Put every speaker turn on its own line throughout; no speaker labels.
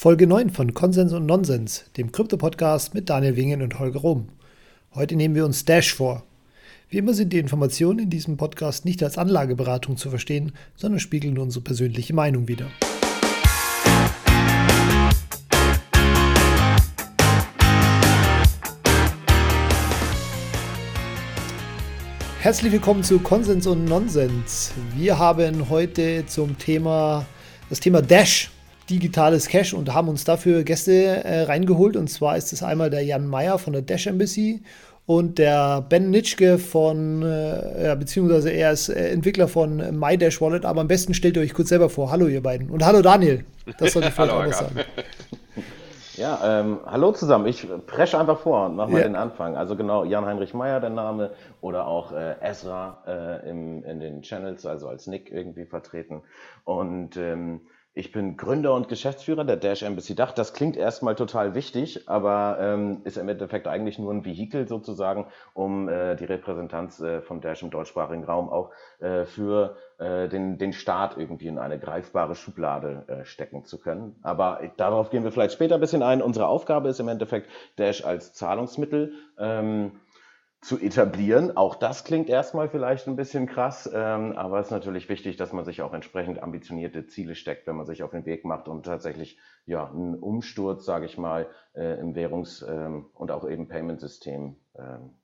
Folge 9 von Konsens und Nonsens, dem Krypto-Podcast mit Daniel Wingen und Holger Rom. Heute nehmen wir uns Dash vor. Wie immer sind die Informationen in diesem Podcast nicht als Anlageberatung zu verstehen, sondern spiegeln unsere persönliche Meinung wider. Herzlich willkommen zu Konsens und Nonsens. Wir haben heute zum Thema das Thema Dash digitales Cash und haben uns dafür Gäste äh, reingeholt. Und zwar ist es einmal der Jan Meyer von der Dash Embassy und der Ben Nitschke von, äh, ja, beziehungsweise er ist äh, Entwickler von MyDash Wallet. Aber am besten stellt ihr euch kurz selber vor. Hallo, ihr beiden. Und hallo, Daniel. Das sollte ich vielleicht auch noch sagen.
Ja, ähm, hallo zusammen. Ich presche einfach vor und mache mal ja. den Anfang. Also genau, Jan-Heinrich Meyer der Name oder auch äh, Ezra äh, im, in den Channels, also als Nick irgendwie vertreten. Und ähm, ich bin Gründer und Geschäftsführer der Dash Embassy Dach. Das klingt erstmal total wichtig, aber ähm, ist im Endeffekt eigentlich nur ein Vehikel sozusagen, um äh, die Repräsentanz äh, von Dash im deutschsprachigen Raum auch äh, für äh, den, den Staat irgendwie in eine greifbare Schublade äh, stecken zu können. Aber darauf gehen wir vielleicht später ein bisschen ein. Unsere Aufgabe ist im Endeffekt Dash als Zahlungsmittel. Ähm, zu etablieren. Auch das klingt erstmal vielleicht ein bisschen krass, ähm, aber es ist natürlich wichtig, dass man sich auch entsprechend ambitionierte Ziele steckt, wenn man sich auf den Weg macht und tatsächlich ja einen Umsturz, sage ich mal, äh, im Währungs- ähm, und auch eben Payment-System ähm,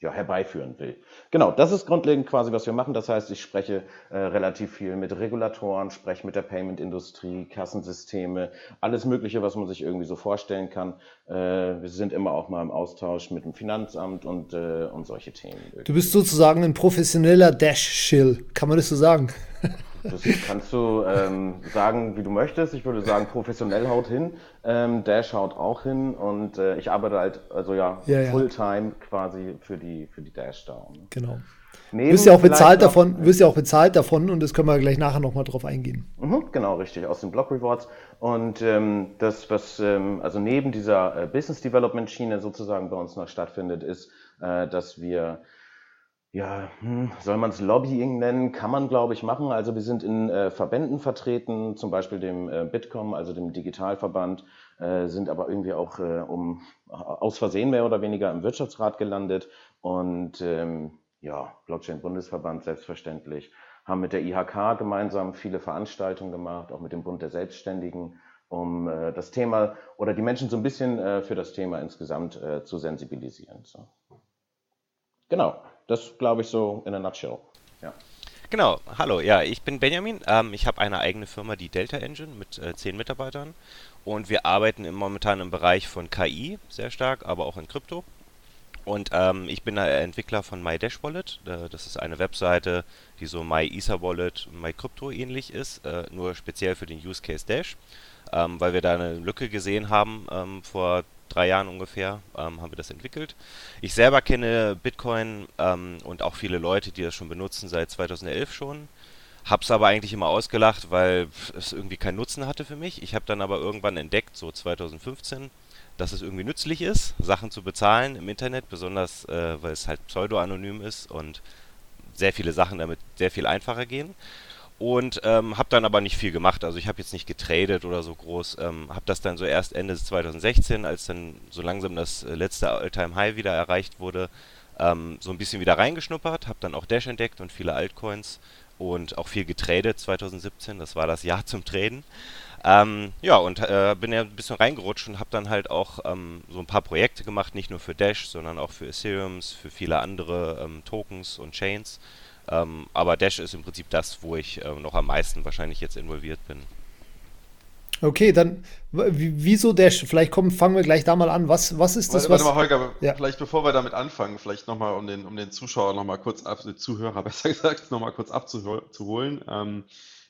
ja, herbeiführen will. Genau, das ist grundlegend quasi, was wir machen. Das heißt, ich spreche äh, relativ viel mit Regulatoren, spreche mit der Payment-Industrie, Kassensysteme, alles Mögliche, was man sich irgendwie so vorstellen kann. Äh, wir sind immer auch mal im Austausch mit dem Finanzamt und, äh, und solche Themen.
Du bist sozusagen ein professioneller Dash-Shill, kann man das so sagen?
Das kannst du ähm, sagen, wie du möchtest. Ich würde sagen, professionell haut hin. Ähm, Dash haut auch hin und äh, ich arbeite halt, also ja, ja, ja. Fulltime quasi für die, für die Dash da.
Ne? Genau. Neben wirst ja auch bezahlt noch, davon, wirst ja auch bezahlt davon und das können wir gleich nachher nochmal drauf eingehen.
Mhm, genau, richtig, aus den Block Rewards. Und ähm, das, was ähm, also neben dieser äh, Business Development Schiene sozusagen bei uns noch stattfindet, ist, äh, dass wir ja, hm, soll man es Lobbying nennen? Kann man, glaube ich, machen. Also wir sind in äh, Verbänden vertreten, zum Beispiel dem äh, Bitkom, also dem Digitalverband, äh, sind aber irgendwie auch äh, um aus Versehen mehr oder weniger im Wirtschaftsrat gelandet und ähm, ja, Blockchain-Bundesverband selbstverständlich, haben mit der IHK gemeinsam viele Veranstaltungen gemacht, auch mit dem Bund der Selbstständigen, um äh, das Thema oder die Menschen so ein bisschen äh, für das Thema insgesamt äh, zu sensibilisieren. So. Genau. Das glaube ich so in a nutshell. Ja.
Genau, hallo, ja, ich bin Benjamin. Ähm, ich habe eine eigene Firma, die Delta Engine, mit äh, zehn Mitarbeitern. Und wir arbeiten im, momentan im Bereich von KI sehr stark, aber auch in Krypto. Und ähm, ich bin Entwickler von MyDash Wallet. Äh, das ist eine Webseite, die so MyEther MyCrypto ähnlich ist, äh, nur speziell für den Use Case Dash. Ähm, weil wir da eine Lücke gesehen haben ähm, vor drei Jahren ungefähr ähm, haben wir das entwickelt. Ich selber kenne Bitcoin ähm, und auch viele Leute, die das schon benutzen seit 2011 schon. Hab's aber eigentlich immer ausgelacht, weil es irgendwie keinen Nutzen hatte für mich. Ich habe dann aber irgendwann entdeckt, so 2015, dass es irgendwie nützlich ist, Sachen zu bezahlen im Internet, besonders äh, weil es halt pseudo-anonym ist und sehr viele Sachen damit sehr viel einfacher gehen und ähm, habe dann aber nicht viel gemacht. Also ich habe jetzt nicht getradet oder so groß. Ähm, habe das dann so erst Ende 2016, als dann so langsam das äh, letzte All-Time-High wieder erreicht wurde, ähm, so ein bisschen wieder reingeschnuppert. Habe dann auch Dash entdeckt und viele Altcoins und auch viel getradet 2017. Das war das Jahr zum Traden. Ähm, ja, und äh, bin ja ein bisschen reingerutscht und habe dann halt auch ähm, so ein paar Projekte gemacht, nicht nur für Dash, sondern auch für Ethereum, für viele andere ähm, Tokens und Chains. Ähm, aber Dash ist im Prinzip das, wo ich äh, noch am meisten wahrscheinlich jetzt involviert bin.
Okay, dann wieso Dash? Vielleicht kommen, fangen wir gleich da mal an. Was, was ist das?
Warte, warte mal, Holger, ja. vielleicht bevor wir damit anfangen, vielleicht nochmal, um den, um den Zuschauer nochmal kurz ab, den Zuhörer besser gesagt, nochmal kurz abzuholen.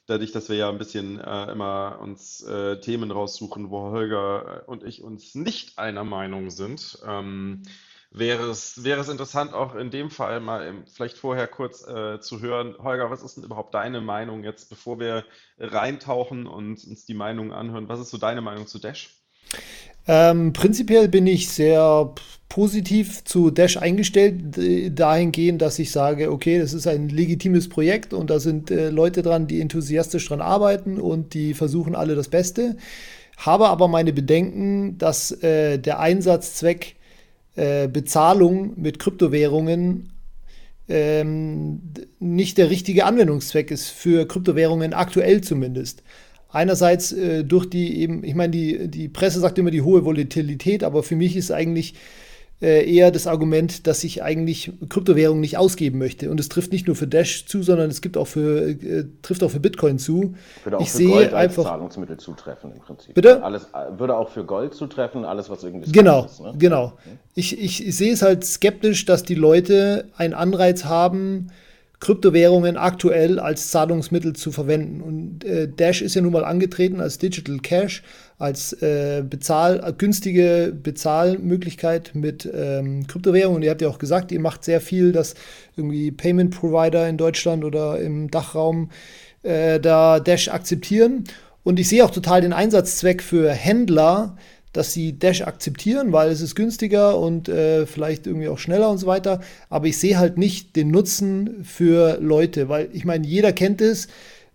Dadurch, dass wir ja ein bisschen äh, immer uns äh, Themen raussuchen, wo Holger und ich uns nicht einer Meinung sind. Ähm, wäre es, wäre es interessant, auch in dem Fall mal im, vielleicht vorher kurz äh, zu hören, Holger, was ist denn überhaupt deine Meinung jetzt, bevor wir reintauchen und uns die Meinung anhören? Was ist so deine Meinung zu Dash?
Ähm, prinzipiell bin ich sehr positiv zu Dash eingestellt, dahingehend, dass ich sage, okay, das ist ein legitimes Projekt und da sind äh, Leute dran, die enthusiastisch dran arbeiten und die versuchen alle das Beste. habe aber meine Bedenken, dass äh, der Einsatzzweck äh, Bezahlung mit Kryptowährungen ähm, nicht der richtige Anwendungszweck ist für Kryptowährungen aktuell zumindest. Einerseits äh, durch die eben, ich meine, die, die Presse sagt immer die hohe Volatilität, aber für mich ist eigentlich äh, eher das Argument, dass ich eigentlich Kryptowährungen nicht ausgeben möchte. Und es trifft nicht nur für Dash zu, sondern es gibt auch für, äh, trifft auch für Bitcoin zu.
Würde auch
ich
für
sehe
Gold
einfach,
als Zahlungsmittel zutreffen im Prinzip.
Bitte?
Alles, äh, würde auch für Gold zutreffen, alles was irgendwie
Genau,
ist. Ne?
genau. Ich, ich, sehe es halt skeptisch, dass die Leute einen Anreiz haben, Kryptowährungen aktuell als Zahlungsmittel zu verwenden. Und äh, Dash ist ja nun mal angetreten als Digital Cash, als äh, Bezahl, günstige Bezahlmöglichkeit mit ähm, Kryptowährungen. Und ihr habt ja auch gesagt, ihr macht sehr viel, dass irgendwie Payment Provider in Deutschland oder im Dachraum äh, da Dash akzeptieren. Und ich sehe auch total den Einsatzzweck für Händler, dass sie Dash akzeptieren, weil es ist günstiger und äh, vielleicht irgendwie auch schneller und so weiter. Aber ich sehe halt nicht den Nutzen für Leute, weil ich meine, jeder kennt es,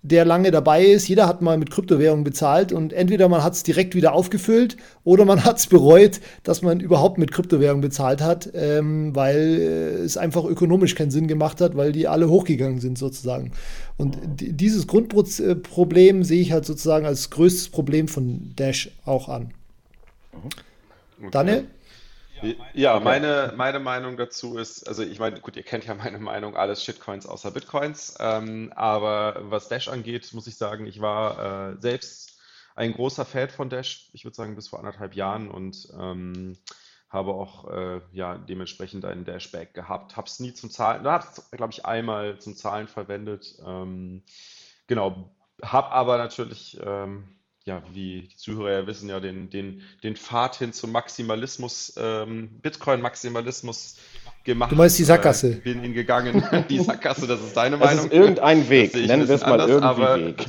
der lange dabei ist. Jeder hat mal mit Kryptowährungen bezahlt und entweder man hat es direkt wieder aufgefüllt oder man hat es bereut, dass man überhaupt mit Kryptowährungen bezahlt hat, ähm, weil äh, es einfach ökonomisch keinen Sinn gemacht hat, weil die alle hochgegangen sind sozusagen. Und dieses Grundproblem sehe ich halt sozusagen als größtes Problem von Dash auch an.
Okay.
Daniel?
Ja, meine, meine Meinung dazu ist, also ich meine, gut, ihr kennt ja meine Meinung, alles Shitcoins außer Bitcoins. Ähm, aber was Dash angeht, muss ich sagen, ich war äh, selbst ein großer Fan von Dash, ich würde sagen bis vor anderthalb Jahren und ähm, habe auch äh, ja, dementsprechend einen Dashback gehabt. Habe es nie zum Zahlen, habe es, glaube ich, einmal zum Zahlen verwendet. Ähm, genau, habe aber natürlich ähm, ja, wie die Zuhörer ja wissen, ja den, den, den Pfad hin zum Maximalismus, ähm, Bitcoin-Maximalismus gemacht.
Du meinst die Sackgasse?
Äh, bin ihn gegangen. die Sackgasse, das ist deine
Das
Meinung.
ist irgendein Weg,
Das
nennen wir es mal
anders,
irgendwie
aber
Weg.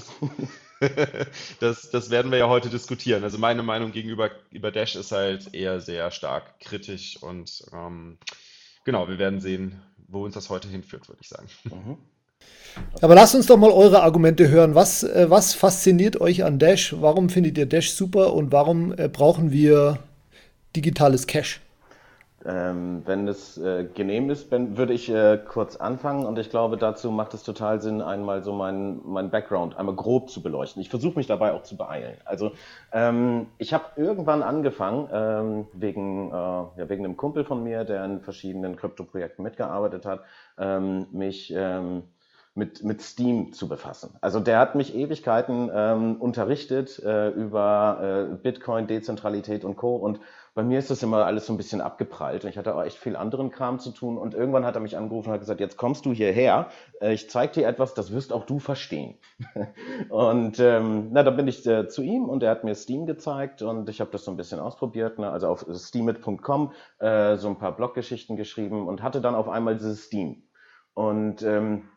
das, das werden wir ja heute diskutieren. Also meine Meinung gegenüber über Dash ist halt eher sehr stark kritisch und ähm, genau, wir werden sehen, wo uns das heute hinführt, würde ich sagen.
Mhm.
Aber lasst uns doch mal eure Argumente hören. Was, äh, was fasziniert euch an Dash? Warum findet ihr Dash super und warum äh, brauchen wir digitales Cash?
Ähm, wenn es äh, genehm ist, ben, würde ich äh, kurz anfangen und ich glaube, dazu macht es total Sinn, einmal so meinen mein Background einmal grob zu beleuchten. Ich versuche mich dabei auch zu beeilen. Also ähm, ich habe irgendwann angefangen, ähm, wegen, äh, ja, wegen einem Kumpel von mir, der in verschiedenen Krypto-Projekten mitgearbeitet hat, ähm, mich ähm, mit, mit Steam zu befassen. Also der hat mich Ewigkeiten ähm, unterrichtet äh, über äh, Bitcoin, Dezentralität und Co. Und bei mir ist das immer alles so ein bisschen abgeprallt. Ich hatte auch echt viel anderen Kram zu tun. Und irgendwann hat er mich angerufen und hat gesagt, jetzt kommst du hierher, äh, ich zeige dir etwas, das wirst auch du verstehen. und ähm, na, da bin ich äh, zu ihm und er hat mir Steam gezeigt und ich habe das so ein bisschen ausprobiert. Ne? Also auf steamit.com äh, so ein paar Bloggeschichten geschrieben und hatte dann auf einmal dieses Steam. Und ähm,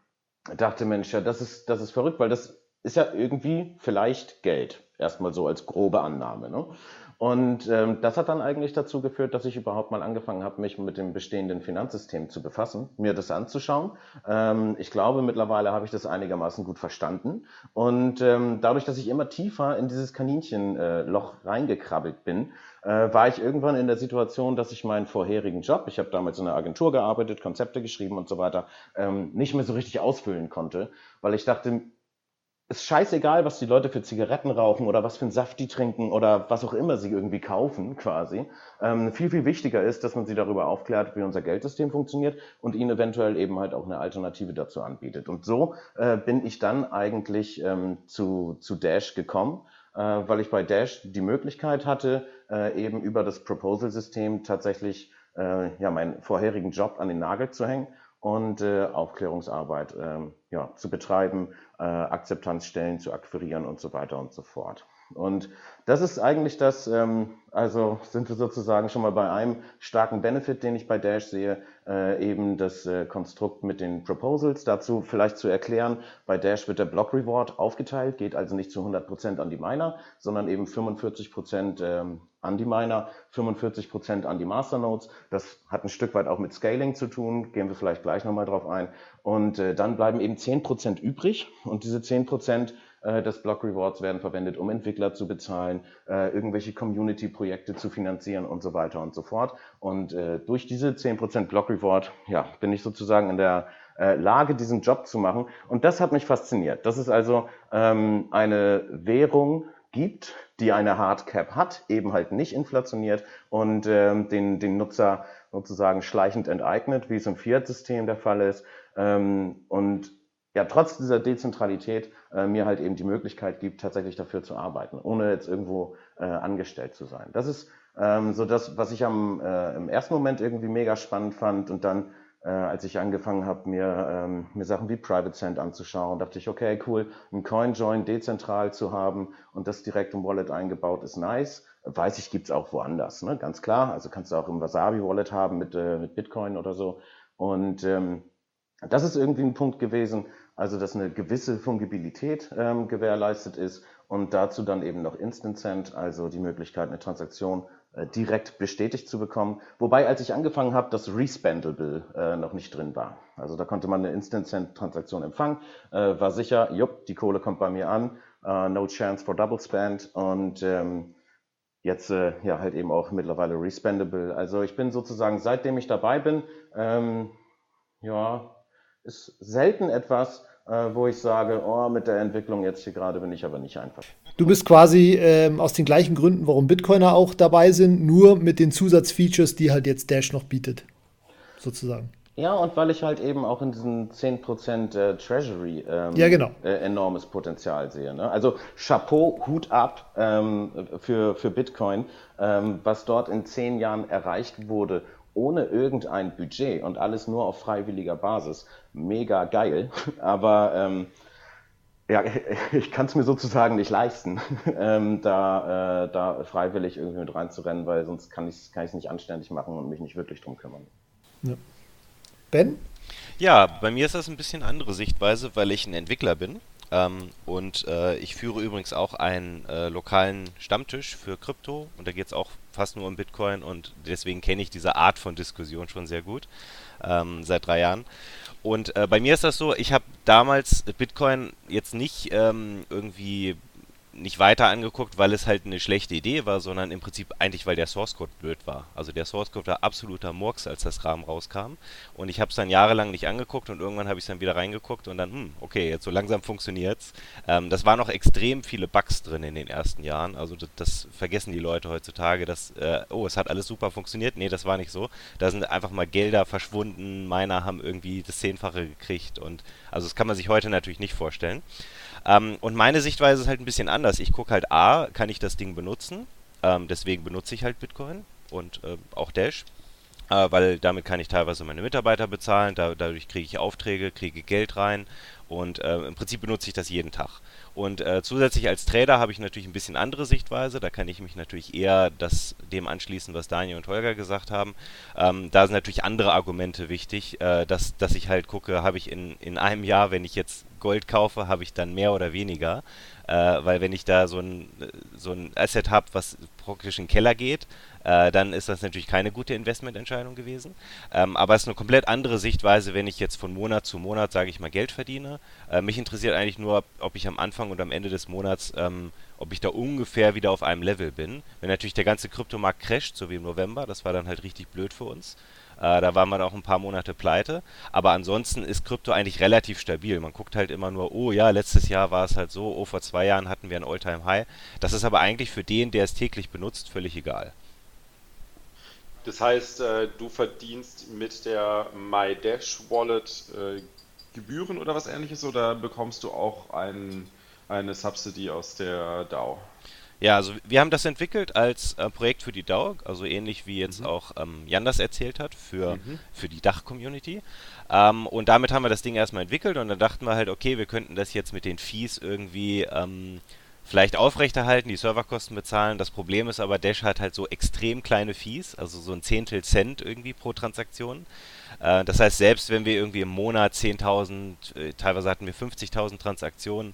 dachte, Mensch, ja, das ist, das ist verrückt, weil das ist ja irgendwie vielleicht Geld. Erstmal so als grobe Annahme. Ne? Und ähm, das hat dann eigentlich dazu geführt, dass ich überhaupt mal angefangen habe, mich mit dem bestehenden Finanzsystem zu befassen, mir das anzuschauen. Ähm, ich glaube, mittlerweile habe ich das einigermaßen gut verstanden. Und ähm, dadurch, dass ich immer tiefer in dieses Kaninchenloch äh, reingekrabbelt bin, äh, war ich irgendwann in der Situation, dass ich meinen vorherigen Job, ich habe damals in einer Agentur gearbeitet, Konzepte geschrieben und so weiter, ähm, nicht mehr so richtig ausfüllen konnte, weil ich dachte, ist scheißegal, was die Leute für Zigaretten rauchen oder was für einen Saft die trinken oder was auch immer sie irgendwie kaufen, quasi. Ähm, viel, viel wichtiger ist, dass man sie darüber aufklärt, wie unser Geldsystem funktioniert und ihnen eventuell eben halt auch eine Alternative dazu anbietet. Und so äh, bin ich dann eigentlich ähm, zu, zu Dash gekommen, äh, weil ich bei Dash die Möglichkeit hatte, äh, eben über das Proposal-System tatsächlich äh, ja, meinen vorherigen Job an den Nagel zu hängen und äh, Aufklärungsarbeit ähm, ja, zu betreiben, äh, Akzeptanzstellen zu akquirieren und so weiter und so fort. Und das ist eigentlich das, ähm, also sind wir sozusagen schon mal bei einem starken Benefit, den ich bei Dash sehe, äh, eben das äh, Konstrukt mit den Proposals. Dazu vielleicht zu erklären, bei Dash wird der Block Reward aufgeteilt, geht also nicht zu 100% an die Miner, sondern eben 45% ähm, an die Miner, 45% an die Masternodes. Das hat ein Stück weit auch mit Scaling zu tun, gehen wir vielleicht gleich nochmal drauf ein. Und äh, dann bleiben eben 10% übrig und diese 10% äh, des Block Rewards werden verwendet, um Entwickler zu bezahlen, äh, irgendwelche Community-Projekte zu finanzieren und so weiter und so fort. Und äh, durch diese 10% Block Reward ja, bin ich sozusagen in der äh, Lage, diesen Job zu machen. Und das hat mich fasziniert. Das ist also ähm, eine Währung, gibt, die eine Hardcap hat, eben halt nicht inflationiert und ähm, den, den Nutzer sozusagen schleichend enteignet, wie es im Fiat-System der Fall ist. Ähm, und ja, trotz dieser Dezentralität äh, mir halt eben die Möglichkeit gibt, tatsächlich dafür zu arbeiten, ohne jetzt irgendwo äh, angestellt zu sein. Das ist ähm, so das, was ich am, äh, im ersten Moment irgendwie mega spannend fand und dann äh, als ich angefangen habe, mir, ähm, mir Sachen wie Private Send anzuschauen, dachte ich, okay, cool, ein CoinJoin dezentral zu haben und das direkt im Wallet eingebaut ist nice. Weiß ich, gibt's auch woanders, ne? ganz klar. Also kannst du auch im Wasabi Wallet haben mit, äh, mit Bitcoin oder so. Und ähm, das ist irgendwie ein Punkt gewesen, also dass eine gewisse Fungibilität ähm, gewährleistet ist und dazu dann eben noch Instant Send, also die Möglichkeit, eine Transaktion direkt bestätigt zu bekommen. Wobei, als ich angefangen habe, das Respendable äh, noch nicht drin war. Also da konnte man eine Instant-Transaktion empfangen, äh, war sicher, jupp, die Kohle kommt bei mir an, uh, no chance for double spend und ähm, jetzt äh, ja halt eben auch mittlerweile Respendable. Also ich bin sozusagen, seitdem ich dabei bin, ähm, ja, ist selten etwas, äh, wo ich sage, oh, mit der Entwicklung jetzt hier gerade bin ich aber nicht einfach.
Du bist quasi ähm, aus den gleichen Gründen, warum Bitcoiner auch dabei sind, nur mit den Zusatzfeatures, die halt jetzt Dash noch bietet, sozusagen.
Ja, und weil ich halt eben auch in diesen 10% äh, Treasury ähm,
ja, genau.
äh, enormes Potenzial sehe. Ne? Also Chapeau, Hut ab ähm, für, für Bitcoin, ähm, was dort in zehn Jahren erreicht wurde ohne irgendein Budget und alles nur auf freiwilliger Basis. Mega geil. Aber ähm, ja, ich kann es mir sozusagen nicht leisten, ähm, da, äh, da freiwillig irgendwie mit reinzurennen, weil sonst kann ich es kann nicht anständig machen und mich nicht wirklich drum kümmern. Ja.
Ben?
Ja, bei mir ist das ein bisschen andere Sichtweise, weil ich ein Entwickler bin. Ähm, und äh, ich führe übrigens auch einen äh, lokalen Stammtisch für Krypto und da geht es auch fast nur um Bitcoin und deswegen kenne ich diese Art von Diskussion schon sehr gut ähm, seit drei Jahren. Und äh, bei mir ist das so, ich habe damals Bitcoin jetzt nicht ähm, irgendwie nicht weiter angeguckt, weil es halt eine schlechte Idee war, sondern im Prinzip eigentlich, weil der Source Code blöd war. Also der Source Code war absoluter Murks, als das Rahmen rauskam. Und ich habe es dann jahrelang nicht angeguckt und irgendwann habe ich es dann wieder reingeguckt und dann, hm, okay, jetzt so langsam funktioniert's. Ähm, das waren noch extrem viele Bugs drin in den ersten Jahren. Also das, das vergessen die Leute heutzutage, dass, äh, oh, es hat alles super funktioniert. Nee, das war nicht so. Da sind einfach mal Gelder verschwunden, Miner haben irgendwie das Zehnfache gekriegt und also das kann man sich heute natürlich nicht vorstellen. Ähm, und meine Sichtweise ist halt ein bisschen anders. Ich gucke halt, A, kann ich das Ding benutzen? Ähm, deswegen benutze ich halt Bitcoin und äh, auch Dash. Äh, weil damit kann ich teilweise meine Mitarbeiter bezahlen, da, dadurch kriege ich Aufträge, kriege Geld rein und äh, im Prinzip benutze ich das jeden Tag. Und äh, zusätzlich als Trader habe ich natürlich ein bisschen andere Sichtweise. Da kann ich mich natürlich eher das, dem anschließen, was Daniel und Holger gesagt haben. Ähm, da sind natürlich andere Argumente wichtig, äh, dass, dass ich halt gucke, habe ich in, in einem Jahr, wenn ich jetzt Gold kaufe, habe ich dann mehr oder weniger. Äh, weil wenn ich da so ein, so ein Asset habe, was praktisch in den Keller geht, äh, dann ist das natürlich keine gute Investmententscheidung gewesen. Ähm, aber es ist eine komplett andere Sichtweise, wenn ich jetzt von Monat zu Monat, sage ich mal, Geld verdiene. Äh, mich interessiert eigentlich nur, ob ich am Anfang und am Ende des Monats, ähm, ob ich da ungefähr wieder auf einem Level bin. Wenn natürlich der ganze Kryptomarkt crasht, so wie im November, das war dann halt richtig blöd für uns. Äh, da war man auch ein paar Monate pleite. Aber ansonsten ist Krypto eigentlich relativ stabil. Man guckt halt immer nur, oh ja, letztes Jahr war es halt so, oh, vor zwei Jahren hatten wir ein All-Time-High. Das ist aber eigentlich für den, der es täglich benutzt, völlig egal.
Das heißt, äh, du verdienst mit der MyDash Wallet äh, Gebühren oder was ähnliches oder bekommst du auch ein, eine Subsidy aus der DAO?
Ja, also wir haben das entwickelt als äh, Projekt für die DAO, also ähnlich wie jetzt mhm. auch ähm, Jan das erzählt hat, für, mhm. für die Dach-Community. Ähm, und damit haben wir das Ding erstmal entwickelt und dann dachten wir halt, okay, wir könnten das jetzt mit den Fees irgendwie ähm, vielleicht aufrechterhalten, die Serverkosten bezahlen. Das Problem ist aber, Dash hat halt so extrem kleine Fees, also so ein Zehntel Cent irgendwie pro Transaktion. Äh, das heißt, selbst wenn wir irgendwie im Monat 10.000, äh, teilweise hatten wir 50.000 Transaktionen,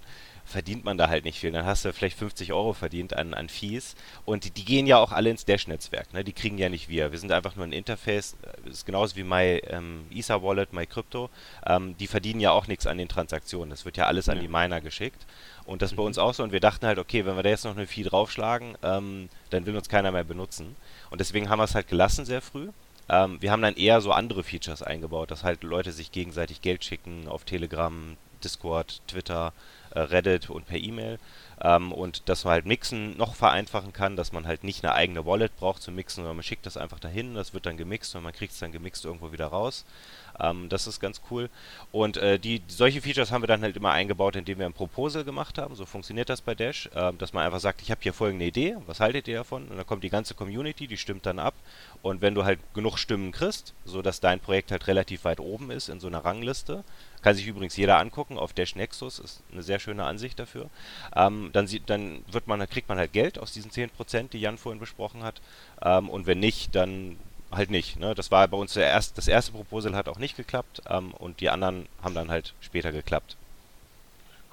verdient man da halt nicht viel. Dann hast du vielleicht 50 Euro verdient an, an Fees. Und die, die gehen ja auch alle ins Dash-Netzwerk. Ne? Die kriegen ja nicht wir. Wir sind einfach nur ein Interface. Das ist genauso wie My ähm, Ether Wallet, My Crypto. Ähm, die verdienen ja auch nichts an den Transaktionen. Das wird ja alles an die Miner geschickt. Und das mhm. bei uns auch so. Und wir dachten halt, okay, wenn wir da jetzt noch eine Fee draufschlagen, ähm, dann will uns keiner mehr benutzen. Und deswegen haben wir es halt gelassen sehr früh. Ähm, wir haben dann eher so andere Features eingebaut, dass halt Leute sich gegenseitig Geld schicken auf Telegram, Discord, Twitter, äh, Reddit und per E-Mail. Ähm, und dass man halt Mixen noch vereinfachen kann, dass man halt nicht eine eigene Wallet braucht zum Mixen, sondern man schickt das einfach dahin, das wird dann gemixt und man kriegt es dann gemixt irgendwo wieder raus. Ähm, das ist ganz cool. Und äh, die, solche Features haben wir dann halt immer eingebaut, indem wir ein Proposal gemacht haben. So funktioniert das bei Dash, äh, dass man einfach sagt, ich habe hier folgende Idee, was haltet ihr davon? Und dann kommt die ganze Community, die stimmt dann ab. Und wenn du halt genug Stimmen kriegst, sodass dein Projekt halt relativ weit oben ist in so einer Rangliste, kann sich übrigens jeder angucken auf Dash Nexus, ist eine sehr schöne Ansicht dafür. Ähm, dann, sieht, dann wird man, kriegt man halt Geld aus diesen 10%, die Jan vorhin besprochen hat. Ähm, und wenn nicht, dann halt nicht. Ne? Das war bei uns der erste, das erste Proposal hat auch nicht geklappt ähm, und die anderen haben dann halt später geklappt.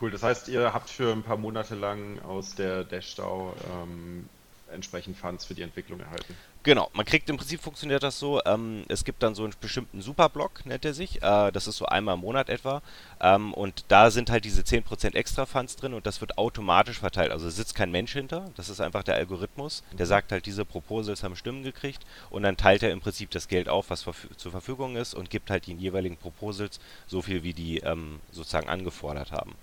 Cool, das heißt, ihr habt für ein paar Monate lang aus der DashDAO ähm, entsprechend Funds für die Entwicklung erhalten.
Genau, man kriegt im Prinzip funktioniert das so, ähm, es gibt dann so einen bestimmten Superblock, nennt er sich, äh, das ist so einmal im Monat etwa ähm, und da sind halt diese 10% extra Funds drin und das wird automatisch verteilt, also sitzt kein Mensch hinter, das ist einfach der Algorithmus, der mhm. sagt halt, diese Proposals haben Stimmen gekriegt und dann teilt er im Prinzip das Geld auf, was verf zur Verfügung ist und gibt halt den jeweiligen Proposals so viel, wie die ähm, sozusagen angefordert haben.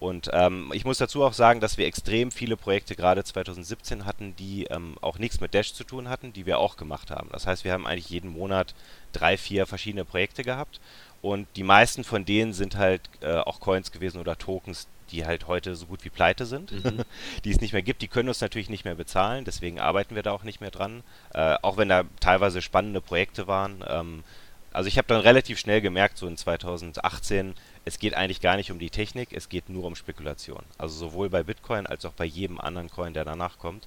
Und ähm, ich muss dazu auch sagen, dass wir extrem viele Projekte gerade 2017 hatten, die ähm, auch nichts mit Dash zu tun hatten, die wir auch gemacht haben. Das heißt, wir haben eigentlich jeden Monat drei, vier verschiedene Projekte gehabt und die meisten von denen sind halt äh, auch Coins gewesen oder Tokens, die halt heute so gut wie pleite sind, mhm. die es nicht mehr gibt. Die können uns natürlich nicht mehr bezahlen, deswegen arbeiten wir da auch nicht mehr dran. Äh, auch wenn da teilweise spannende Projekte waren. Ähm, also ich habe dann relativ schnell gemerkt, so in 2018, es geht eigentlich gar nicht um die Technik, es geht nur um Spekulation. Also sowohl bei Bitcoin als auch bei jedem anderen Coin, der danach kommt.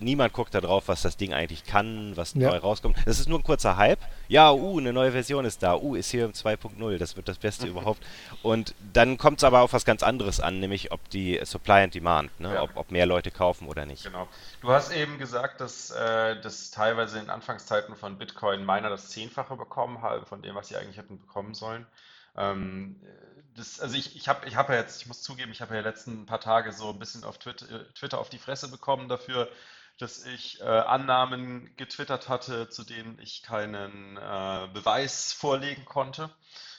Niemand guckt da drauf, was das Ding eigentlich kann, was ja. neu rauskommt. Das ist nur ein kurzer Hype. Ja, uh, eine neue Version ist da. Uh, Ethereum 2.0, das wird das Beste überhaupt. Und dann kommt es aber auf was ganz anderes an, nämlich ob die Supply and Demand, ne? Ja. ob, ob mehr Leute kaufen oder nicht.
Genau. Du hast eben gesagt, dass, äh, dass teilweise in Anfangszeiten von Bitcoin Miner das Zehnfache bekommen haben von dem, was sie eigentlich hätten bekommen sollen. Ähm, das, also ich, ich habe ich hab ja jetzt, ich muss zugeben, ich habe ja letzten paar Tage so ein bisschen auf Twitter, Twitter auf die Fresse bekommen dafür, dass ich äh, Annahmen getwittert hatte, zu denen ich keinen äh, Beweis vorlegen konnte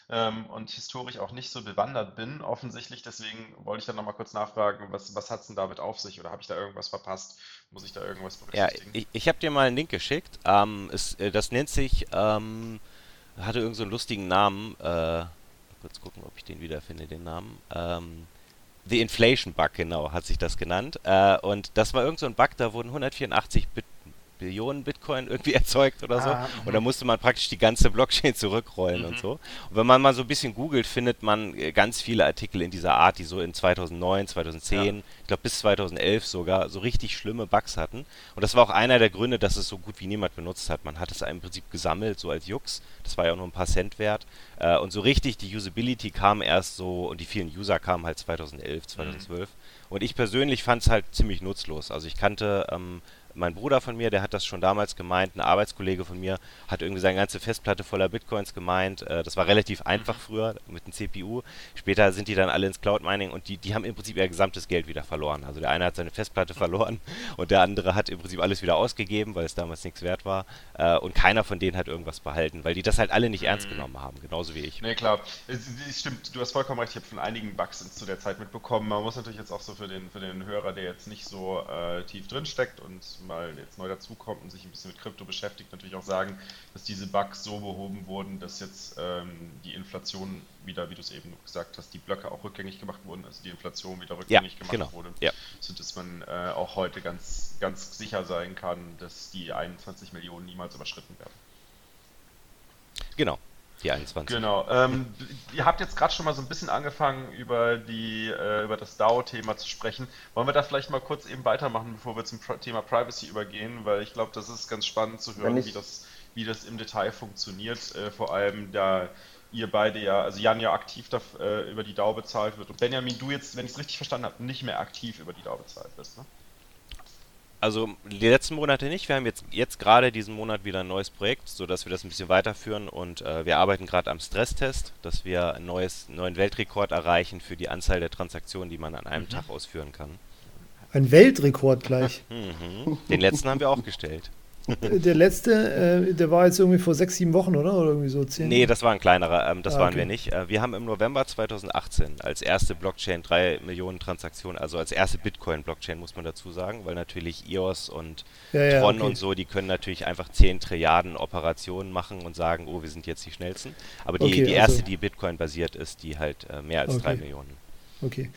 ähm, und historisch auch nicht so bewandert bin, offensichtlich. Deswegen wollte ich dann nochmal kurz nachfragen, was, was hat es denn damit auf sich oder habe ich da irgendwas verpasst? Muss ich da irgendwas
berücksichtigen? Ja, ich, ich habe dir mal einen Link geschickt. Ähm, es, äh, das nennt sich, ähm, hatte irgendeinen so lustigen Namen. Äh, kurz gucken, ob ich den wiederfinde, den Namen. Ähm, The Inflation Bug, genau, hat sich das genannt. Äh, und das war irgend so ein Bug, da wurden 184 Bit Billionen Bitcoin irgendwie erzeugt oder so. Ah, und da musste man praktisch die ganze Blockchain zurückrollen mhm. und so. Und wenn man mal so ein bisschen googelt, findet man äh, ganz viele Artikel in dieser Art, die so in 2009, 2010, ja. ich glaube bis 2011 sogar, so richtig schlimme Bugs hatten. Und das war auch einer der Gründe, dass es so gut wie niemand benutzt hat. Man hat es im Prinzip gesammelt, so als Jux. Das war ja auch nur ein paar Cent wert. Äh, und so richtig, die Usability kam erst so, und die vielen User kamen halt 2011, 2012. Mhm. Und ich persönlich fand es halt ziemlich nutzlos. Also ich kannte ähm, mein Bruder von mir, der hat das schon damals gemeint, ein Arbeitskollege von mir hat irgendwie seine ganze Festplatte voller Bitcoins gemeint. Äh, das war relativ einfach mhm. früher mit dem CPU. Später sind die dann alle ins Cloud Mining und die, die haben im Prinzip ihr gesamtes Geld wieder verloren. Also der eine hat seine Festplatte verloren und der andere hat im Prinzip alles wieder ausgegeben, weil es damals nichts wert war. Äh, und keiner von denen hat irgendwas behalten, weil die das halt alle nicht ernst mhm. genommen haben, genauso wie ich.
Nee, klar. Es, es stimmt, du hast vollkommen recht. Ich habe von einigen Bugs zu der Zeit mitbekommen. Man muss natürlich jetzt auch so für den, für den Hörer, der jetzt nicht so äh, tief drin steckt und mal jetzt neu dazukommt und sich ein bisschen mit Krypto beschäftigt, natürlich auch sagen, dass diese Bugs so behoben wurden, dass jetzt ähm, die Inflation wieder, wie du es eben gesagt hast, die Blöcke auch rückgängig gemacht wurden, also die Inflation wieder rückgängig ja, gemacht genau. wurde, ja. sodass man äh, auch heute ganz, ganz sicher sein kann, dass die 21 Millionen niemals überschritten werden.
Genau, die 21.
Genau. Ähm, ihr habt jetzt gerade schon mal so ein bisschen angefangen, über, die, äh, über das DAO-Thema zu sprechen. Wollen wir da vielleicht mal kurz eben weitermachen, bevor wir zum Thema Privacy übergehen? Weil ich glaube, das ist ganz spannend zu hören, wie das, wie das im Detail funktioniert. Äh, vor allem da ihr beide ja, also Jan ja aktiv da, äh, über die DAO bezahlt wird und Benjamin, du jetzt, wenn ich es richtig verstanden habe, nicht mehr aktiv über die DAO bezahlt bist, ne?
Also die letzten Monate nicht. Wir haben jetzt, jetzt gerade diesen Monat wieder ein neues Projekt, sodass wir das ein bisschen weiterführen und äh, wir arbeiten gerade am Stresstest, dass wir einen neues, neuen Weltrekord erreichen für die Anzahl der Transaktionen, die man an einem mhm. Tag ausführen kann.
Ein Weltrekord gleich.
Mhm. Den letzten haben wir auch gestellt.
Der letzte, äh, der war jetzt irgendwie vor sechs, sieben Wochen, oder? Oder irgendwie so zehn?
Nee, das war ein kleinerer, ähm, das ah, waren wir nicht. Äh, wir haben im November 2018 als erste Blockchain drei Millionen Transaktionen, also als erste Bitcoin-Blockchain, muss man dazu sagen, weil natürlich EOS und ja, ja, Tron okay. und so, die können natürlich einfach 10 Trilliarden Operationen machen und sagen, oh, wir sind jetzt die schnellsten. Aber die, okay, die erste, also, die Bitcoin-basiert ist, die halt äh, mehr als okay. drei Millionen.
Okay.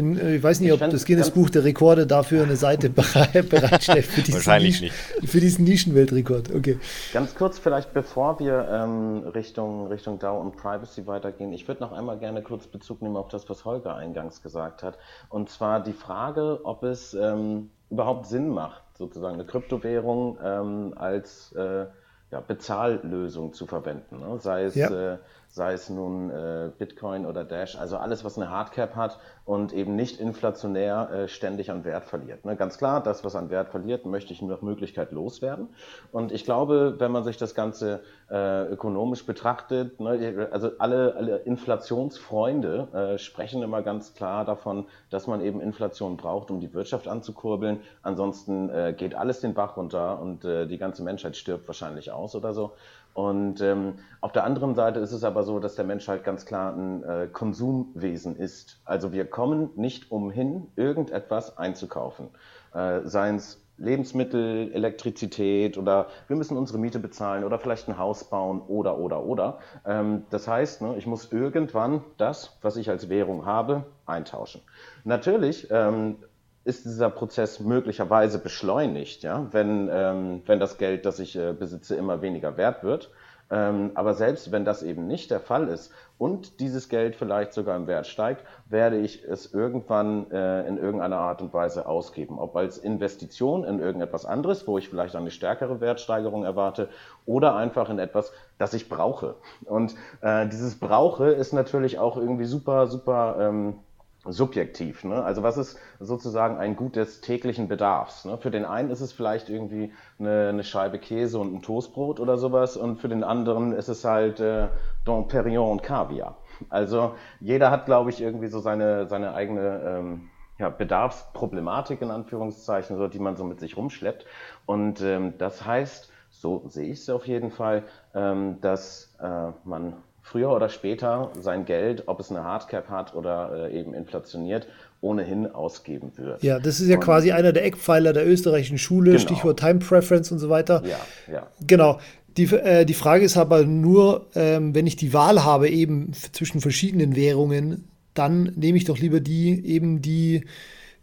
Bin, äh, ich weiß nicht, ob das Guinness-Buch der Rekorde dafür eine Seite bereitstellt für diesen, Wahrscheinlich Nischen, nicht. Für diesen Nischenweltrekord. Okay.
Ganz kurz vielleicht, bevor wir ähm, Richtung, Richtung DAO und Privacy weitergehen, ich würde noch einmal gerne kurz Bezug nehmen auf das, was Holger eingangs gesagt hat. Und zwar die Frage, ob es ähm, überhaupt Sinn macht, sozusagen eine Kryptowährung ähm, als äh, ja, Bezahllösung zu verwenden. Ne? Sei es ja. äh, sei es nun äh, Bitcoin oder Dash, also alles, was eine Hardcap hat und eben nicht inflationär äh, ständig an Wert verliert. Ne? Ganz klar, das, was an Wert verliert, möchte ich nach Möglichkeit loswerden. Und ich glaube, wenn man sich das Ganze äh, ökonomisch betrachtet, ne, also alle, alle Inflationsfreunde äh, sprechen immer ganz klar davon, dass man eben Inflation braucht, um die Wirtschaft anzukurbeln. Ansonsten äh, geht alles den Bach runter und äh, die ganze Menschheit stirbt wahrscheinlich aus oder so. Und ähm, auf der anderen Seite ist es aber so, dass der Mensch halt ganz klar ein äh, Konsumwesen ist. Also wir kommen nicht umhin, irgendetwas einzukaufen. Äh, Seien es Lebensmittel, Elektrizität oder wir müssen unsere Miete bezahlen oder vielleicht ein Haus bauen oder, oder, oder. Ähm, das heißt, ne, ich muss irgendwann das, was ich als Währung habe, eintauschen. Natürlich ähm, ist dieser Prozess möglicherweise beschleunigt, ja, wenn, ähm, wenn das Geld, das ich äh, besitze, immer weniger wert wird. Ähm, aber selbst wenn das eben nicht der Fall ist und dieses Geld vielleicht sogar im Wert steigt, werde ich es irgendwann äh, in irgendeiner Art und Weise ausgeben. Ob als Investition in irgendetwas anderes, wo ich vielleicht eine stärkere Wertsteigerung erwarte, oder einfach in etwas, das ich brauche. Und äh, dieses Brauche ist natürlich auch irgendwie super, super. Ähm, subjektiv. Ne? Also was ist sozusagen ein Gut des täglichen Bedarfs? Ne? Für den einen ist es vielleicht irgendwie eine, eine, Scheibe Käse und ein Toastbrot oder sowas und für den anderen ist es halt äh, Don Perignon und Kaviar. Also jeder hat, glaube ich, irgendwie so seine, seine eigene ähm, ja, Bedarfsproblematik in Anführungszeichen, so, die man so mit sich rumschleppt. Und ähm, das heißt, so sehe ich es auf jeden Fall, ähm, dass äh, man früher oder später sein Geld, ob es eine Hardcap hat oder äh, eben inflationiert, ohnehin ausgeben wird.
Ja, das ist ja und, quasi einer der Eckpfeiler der österreichischen Schule, genau. Stichwort Time Preference und so weiter.
Ja, ja.
Genau. Die, äh, die Frage ist aber nur, ähm, wenn ich die Wahl habe eben zwischen verschiedenen Währungen, dann nehme ich doch lieber die eben die,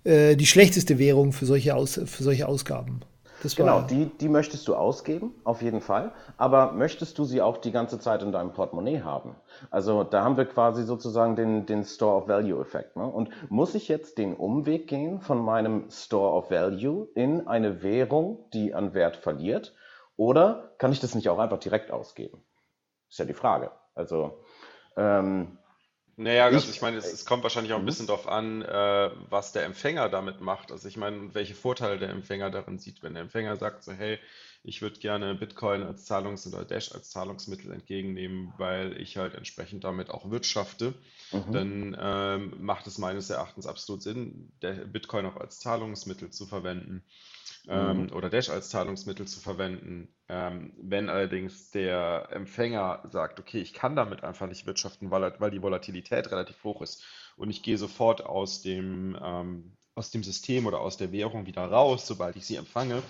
äh, die schlechteste Währung für solche, Aus, für solche Ausgaben.
Genau, die, die möchtest du ausgeben, auf jeden Fall. Aber möchtest du sie auch die ganze Zeit in deinem Portemonnaie haben? Also da haben wir quasi sozusagen den, den Store of Value-Effekt. Ne? Und muss ich jetzt den Umweg gehen von meinem Store of Value in eine Währung, die an Wert verliert? Oder kann ich das nicht auch einfach direkt ausgeben? Ist ja die Frage. Also ähm,
naja, also ich, ich meine, es, es, kommt wahrscheinlich auch ein mhm. bisschen darauf an, äh, was der Empfänger damit macht. Also ich meine, welche Vorteile der Empfänger darin sieht. Wenn der Empfänger sagt so, hey, ich würde gerne Bitcoin als Zahlungs- oder Dash als Zahlungsmittel entgegennehmen, weil ich halt entsprechend damit auch wirtschafte, mhm. dann ähm, macht es meines Erachtens absolut Sinn, Bitcoin auch als Zahlungsmittel zu verwenden ähm, mhm. oder Dash als Zahlungsmittel zu verwenden. Ähm, wenn allerdings der Empfänger sagt, okay, ich kann damit einfach nicht wirtschaften, weil, weil die Volatilität relativ hoch ist und ich gehe sofort aus dem, ähm, aus dem System oder aus der Währung wieder raus, sobald ich sie empfange,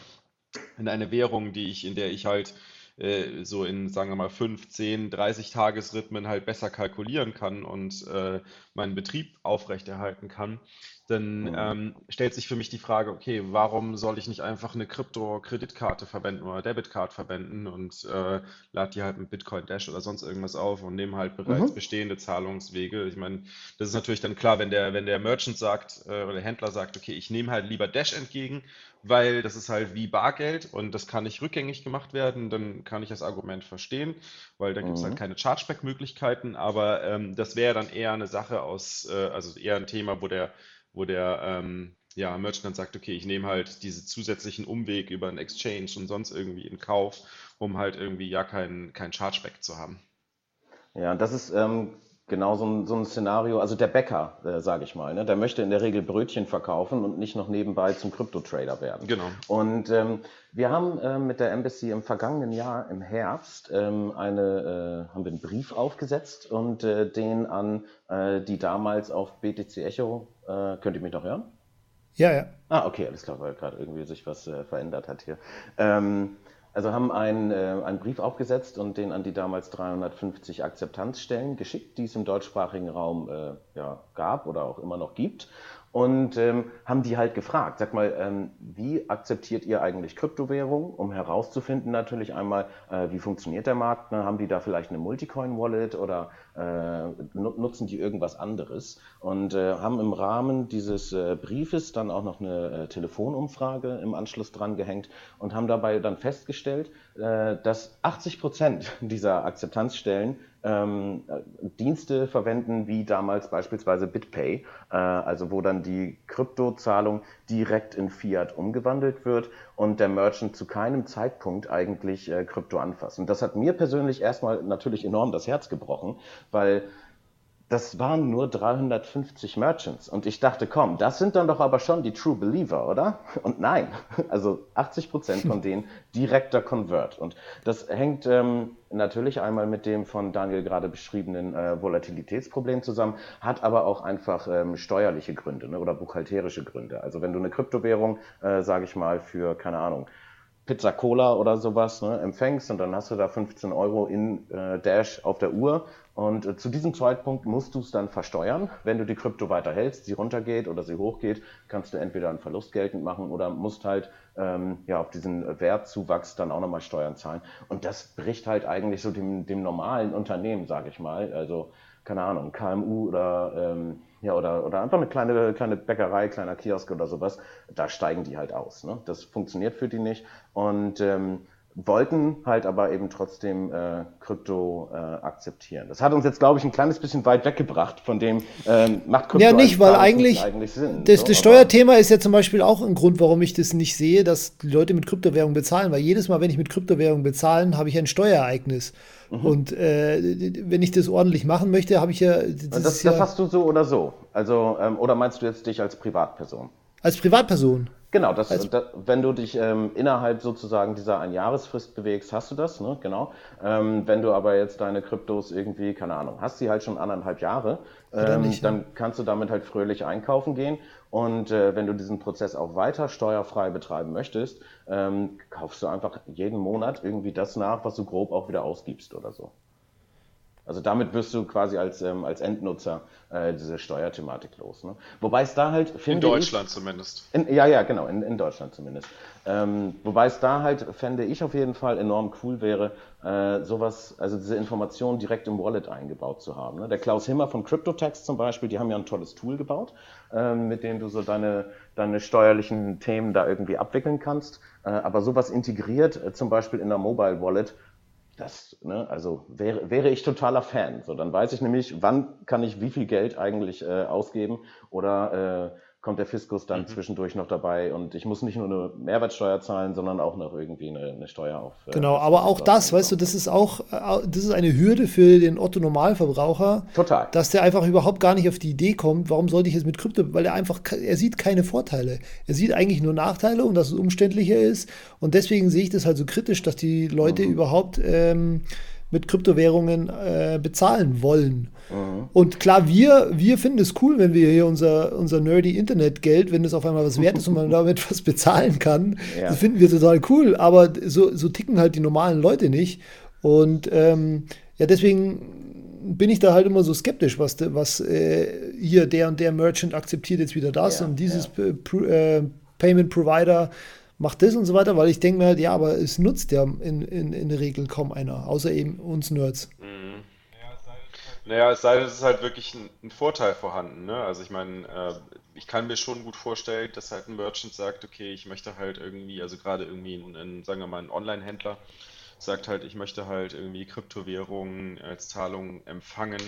in eine Währung, die ich, in der ich halt äh, so in, sagen wir mal, 5, 10, 30 Tagesrhythmen halt besser kalkulieren kann und äh, meinen Betrieb aufrechterhalten kann, dann
Mhm.
ähm, stellt sich für mich die Frage, okay, warum soll ich nicht einfach eine Krypto-Kreditkarte verwenden oder Debitcard verwenden und äh, lade die halt mit Bitcoin Dash oder sonst irgendwas auf und nehme halt bereits
Mhm.
bestehende Zahlungswege. Ich meine, das ist natürlich dann klar, wenn der, wenn der Merchant sagt äh, oder der Händler sagt, okay, ich nehme halt lieber Dash entgegen, weil das ist halt wie Bargeld und das kann nicht rückgängig gemacht werden, dann kann ich das Argument verstehen, weil da gibt es halt
Mhm.
keine Chargeback-Möglichkeiten, aber ähm, das wäre dann eher eine Sache aus, äh, also eher ein Thema, wo der, wo der ähm, ja, Merchant dann sagt, okay, ich nehme halt diese zusätzlichen Umweg über einen Exchange und sonst irgendwie in Kauf, um halt irgendwie ja kein, kein Chargeback zu haben.
Ja, das ist ähm, genau so ein, so ein Szenario. Also der Bäcker, äh, sage ich mal, ne, der möchte in der Regel Brötchen verkaufen und nicht noch nebenbei zum Krypto-Trader werden.
Genau.
Und ähm, wir haben ähm, mit der Embassy im vergangenen Jahr im Herbst ähm, eine, äh, haben wir einen Brief aufgesetzt und äh, den an äh, die damals auf BTC Echo, äh, könnt ihr mich noch hören?
Ja, ja.
Ah, okay, alles klar, weil gerade irgendwie sich was äh, verändert hat hier. Ähm, also haben einen, äh, einen Brief aufgesetzt und den an die damals 350 Akzeptanzstellen geschickt, die es im deutschsprachigen Raum äh, ja, gab oder auch immer noch gibt. Und ähm, haben die halt gefragt, sag mal, ähm, wie akzeptiert ihr eigentlich Kryptowährung, um herauszufinden natürlich einmal, äh, wie funktioniert der Markt, ne? haben die da vielleicht eine Multicoin-Wallet oder äh, nu- nutzen die irgendwas anderes und äh, haben im Rahmen dieses äh, Briefes dann auch noch eine äh, Telefonumfrage im Anschluss dran gehängt und haben dabei dann festgestellt, äh, dass 80 Prozent dieser Akzeptanzstellen ähm, äh, Dienste verwenden, wie damals beispielsweise BitPay, äh, also wo dann die Kryptozahlung direkt in Fiat umgewandelt wird und der Merchant zu keinem Zeitpunkt eigentlich äh, Krypto anfasst. Und das hat mir persönlich erstmal natürlich enorm das Herz gebrochen, weil das waren nur 350 Merchants. Und ich dachte, komm, das sind dann doch aber schon die True Believer, oder? Und nein, also 80 Prozent von denen direkter Convert. Und das hängt ähm, natürlich einmal mit dem von Daniel gerade beschriebenen äh, Volatilitätsproblem zusammen, hat aber auch einfach ähm, steuerliche Gründe ne, oder buchhalterische Gründe. Also wenn du eine Kryptowährung, äh, sage ich mal, für, keine Ahnung, Pizza Cola oder sowas ne, empfängst und dann hast du da 15 Euro in äh, Dash auf der Uhr und äh, zu diesem Zeitpunkt musst du es dann versteuern. Wenn du die Krypto weiter hältst, sie runtergeht oder sie hochgeht, kannst du entweder einen Verlust geltend machen oder musst halt ähm, ja, auf diesen Wertzuwachs dann auch nochmal Steuern zahlen. Und das bricht halt eigentlich so dem, dem normalen Unternehmen, sage ich mal, also keine Ahnung, KMU oder ähm, ja, oder, oder einfach eine kleine, kleine Bäckerei, kleiner Kiosk oder sowas, da steigen die halt aus. Ne? Das funktioniert für die nicht und ähm, wollten halt aber eben trotzdem äh, Krypto äh, akzeptieren. Das hat uns jetzt, glaube ich, ein kleines bisschen weit weggebracht von dem, ähm, macht Krypto
Ja, nicht, weil eigentlich,
eigentlich Sinn.
das,
so,
das Steuerthema ist ja zum Beispiel auch ein Grund, warum ich das nicht sehe, dass die Leute mit Kryptowährung bezahlen, weil jedes Mal, wenn ich mit Kryptowährung bezahlen, habe ich ein Steuerereignis.
Mhm.
Und äh, wenn ich das ordentlich machen möchte, habe ich ja, das,
Das,
ist
das
ja
hast du so oder so. Also, ähm, oder meinst du jetzt dich als Privatperson?
als Privatperson.
Genau, das,
Also-
da, wenn du dich ähm, innerhalb sozusagen dieser Einjahresfrist bewegst, hast du das, ne? Genau. Ähm, wenn du aber jetzt deine Kryptos irgendwie, keine Ahnung, hast sie halt schon anderthalb Jahre, ähm,
nicht, ne?
dann kannst du damit halt fröhlich einkaufen gehen. Und äh, wenn du diesen Prozess auch weiter steuerfrei betreiben möchtest, ähm, kaufst du einfach jeden Monat irgendwie das nach, was du grob auch wieder ausgibst oder so. Also damit wirst du quasi als, ähm, als Endnutzer äh, diese Steuerthematik los. Ne? Wobei es da halt,
In
finde ich,
Deutschland zumindest.
in, ja, ja, genau, in, in Deutschland zumindest. Ähm, wobei es da halt, fände ich auf jeden Fall enorm cool wäre, äh, sowas, also diese Informationen direkt im Wallet eingebaut zu haben. Ne? Der Klaus Himmer von CryptoTax zum Beispiel, die haben ja ein tolles Tool gebaut, ähm, mit dem du so deine, deine steuerlichen Themen da irgendwie abwickeln kannst. Äh, aber sowas integriert, äh, zum Beispiel in der Mobile Wallet, das, ne, also wäre, wäre ich totaler Fan. So, dann weiß ich nämlich, wann kann ich wie viel Geld eigentlich äh, ausgeben oder äh, kommt der Fiskus
Mhm.
dann zwischendurch noch dabei und ich muss nicht nur eine Mehrwertsteuer zahlen, sondern auch noch irgendwie eine, eine Steuer auf. äh,
Genau,
das,
aber auch das, weißt du, das ist auch, äh, das ist eine Hürde für den Otto Normalverbraucher,
Total.
dass der einfach überhaupt gar nicht auf die Idee kommt, warum sollte ich jetzt mit Krypto, weil er einfach, er sieht keine Vorteile. Er sieht eigentlich nur Nachteile und dass es umständlicher ist. Und deswegen sehe ich das halt so kritisch, dass die Leute
Mhm.
überhaupt ähm, mit Kryptowährungen äh, bezahlen wollen.
Mhm.
Und klar, wir, wir finden es cool, wenn wir hier unser, unser nerdy Internetgeld, wenn es auf einmal was wert ist und man damit was bezahlen kann.
Ja.
Das finden wir total cool, aber so, so ticken halt die normalen Leute nicht. Und ähm, ja, deswegen bin ich da halt immer so skeptisch, was, was äh, hier der und der Merchant akzeptiert jetzt wieder das ja, und dieses ja. Äh, Payment Provider macht das und so weiter, weil ich denke mir halt, ja, aber es nutzt ja in, in, in der Regel kaum einer, außer eben uns Nerds. Mhm.
Naja, es sei denn, es ist halt wirklich ein, ein Vorteil vorhanden. Ne? Also ich meine, äh, ich kann mir schon gut vorstellen, dass halt ein Merchant sagt, okay, ich möchte halt irgendwie, also gerade irgendwie ein, ein sagen wir mal, ein Online-Händler sagt halt, ich möchte halt irgendwie Kryptowährungen als Zahlung empfangen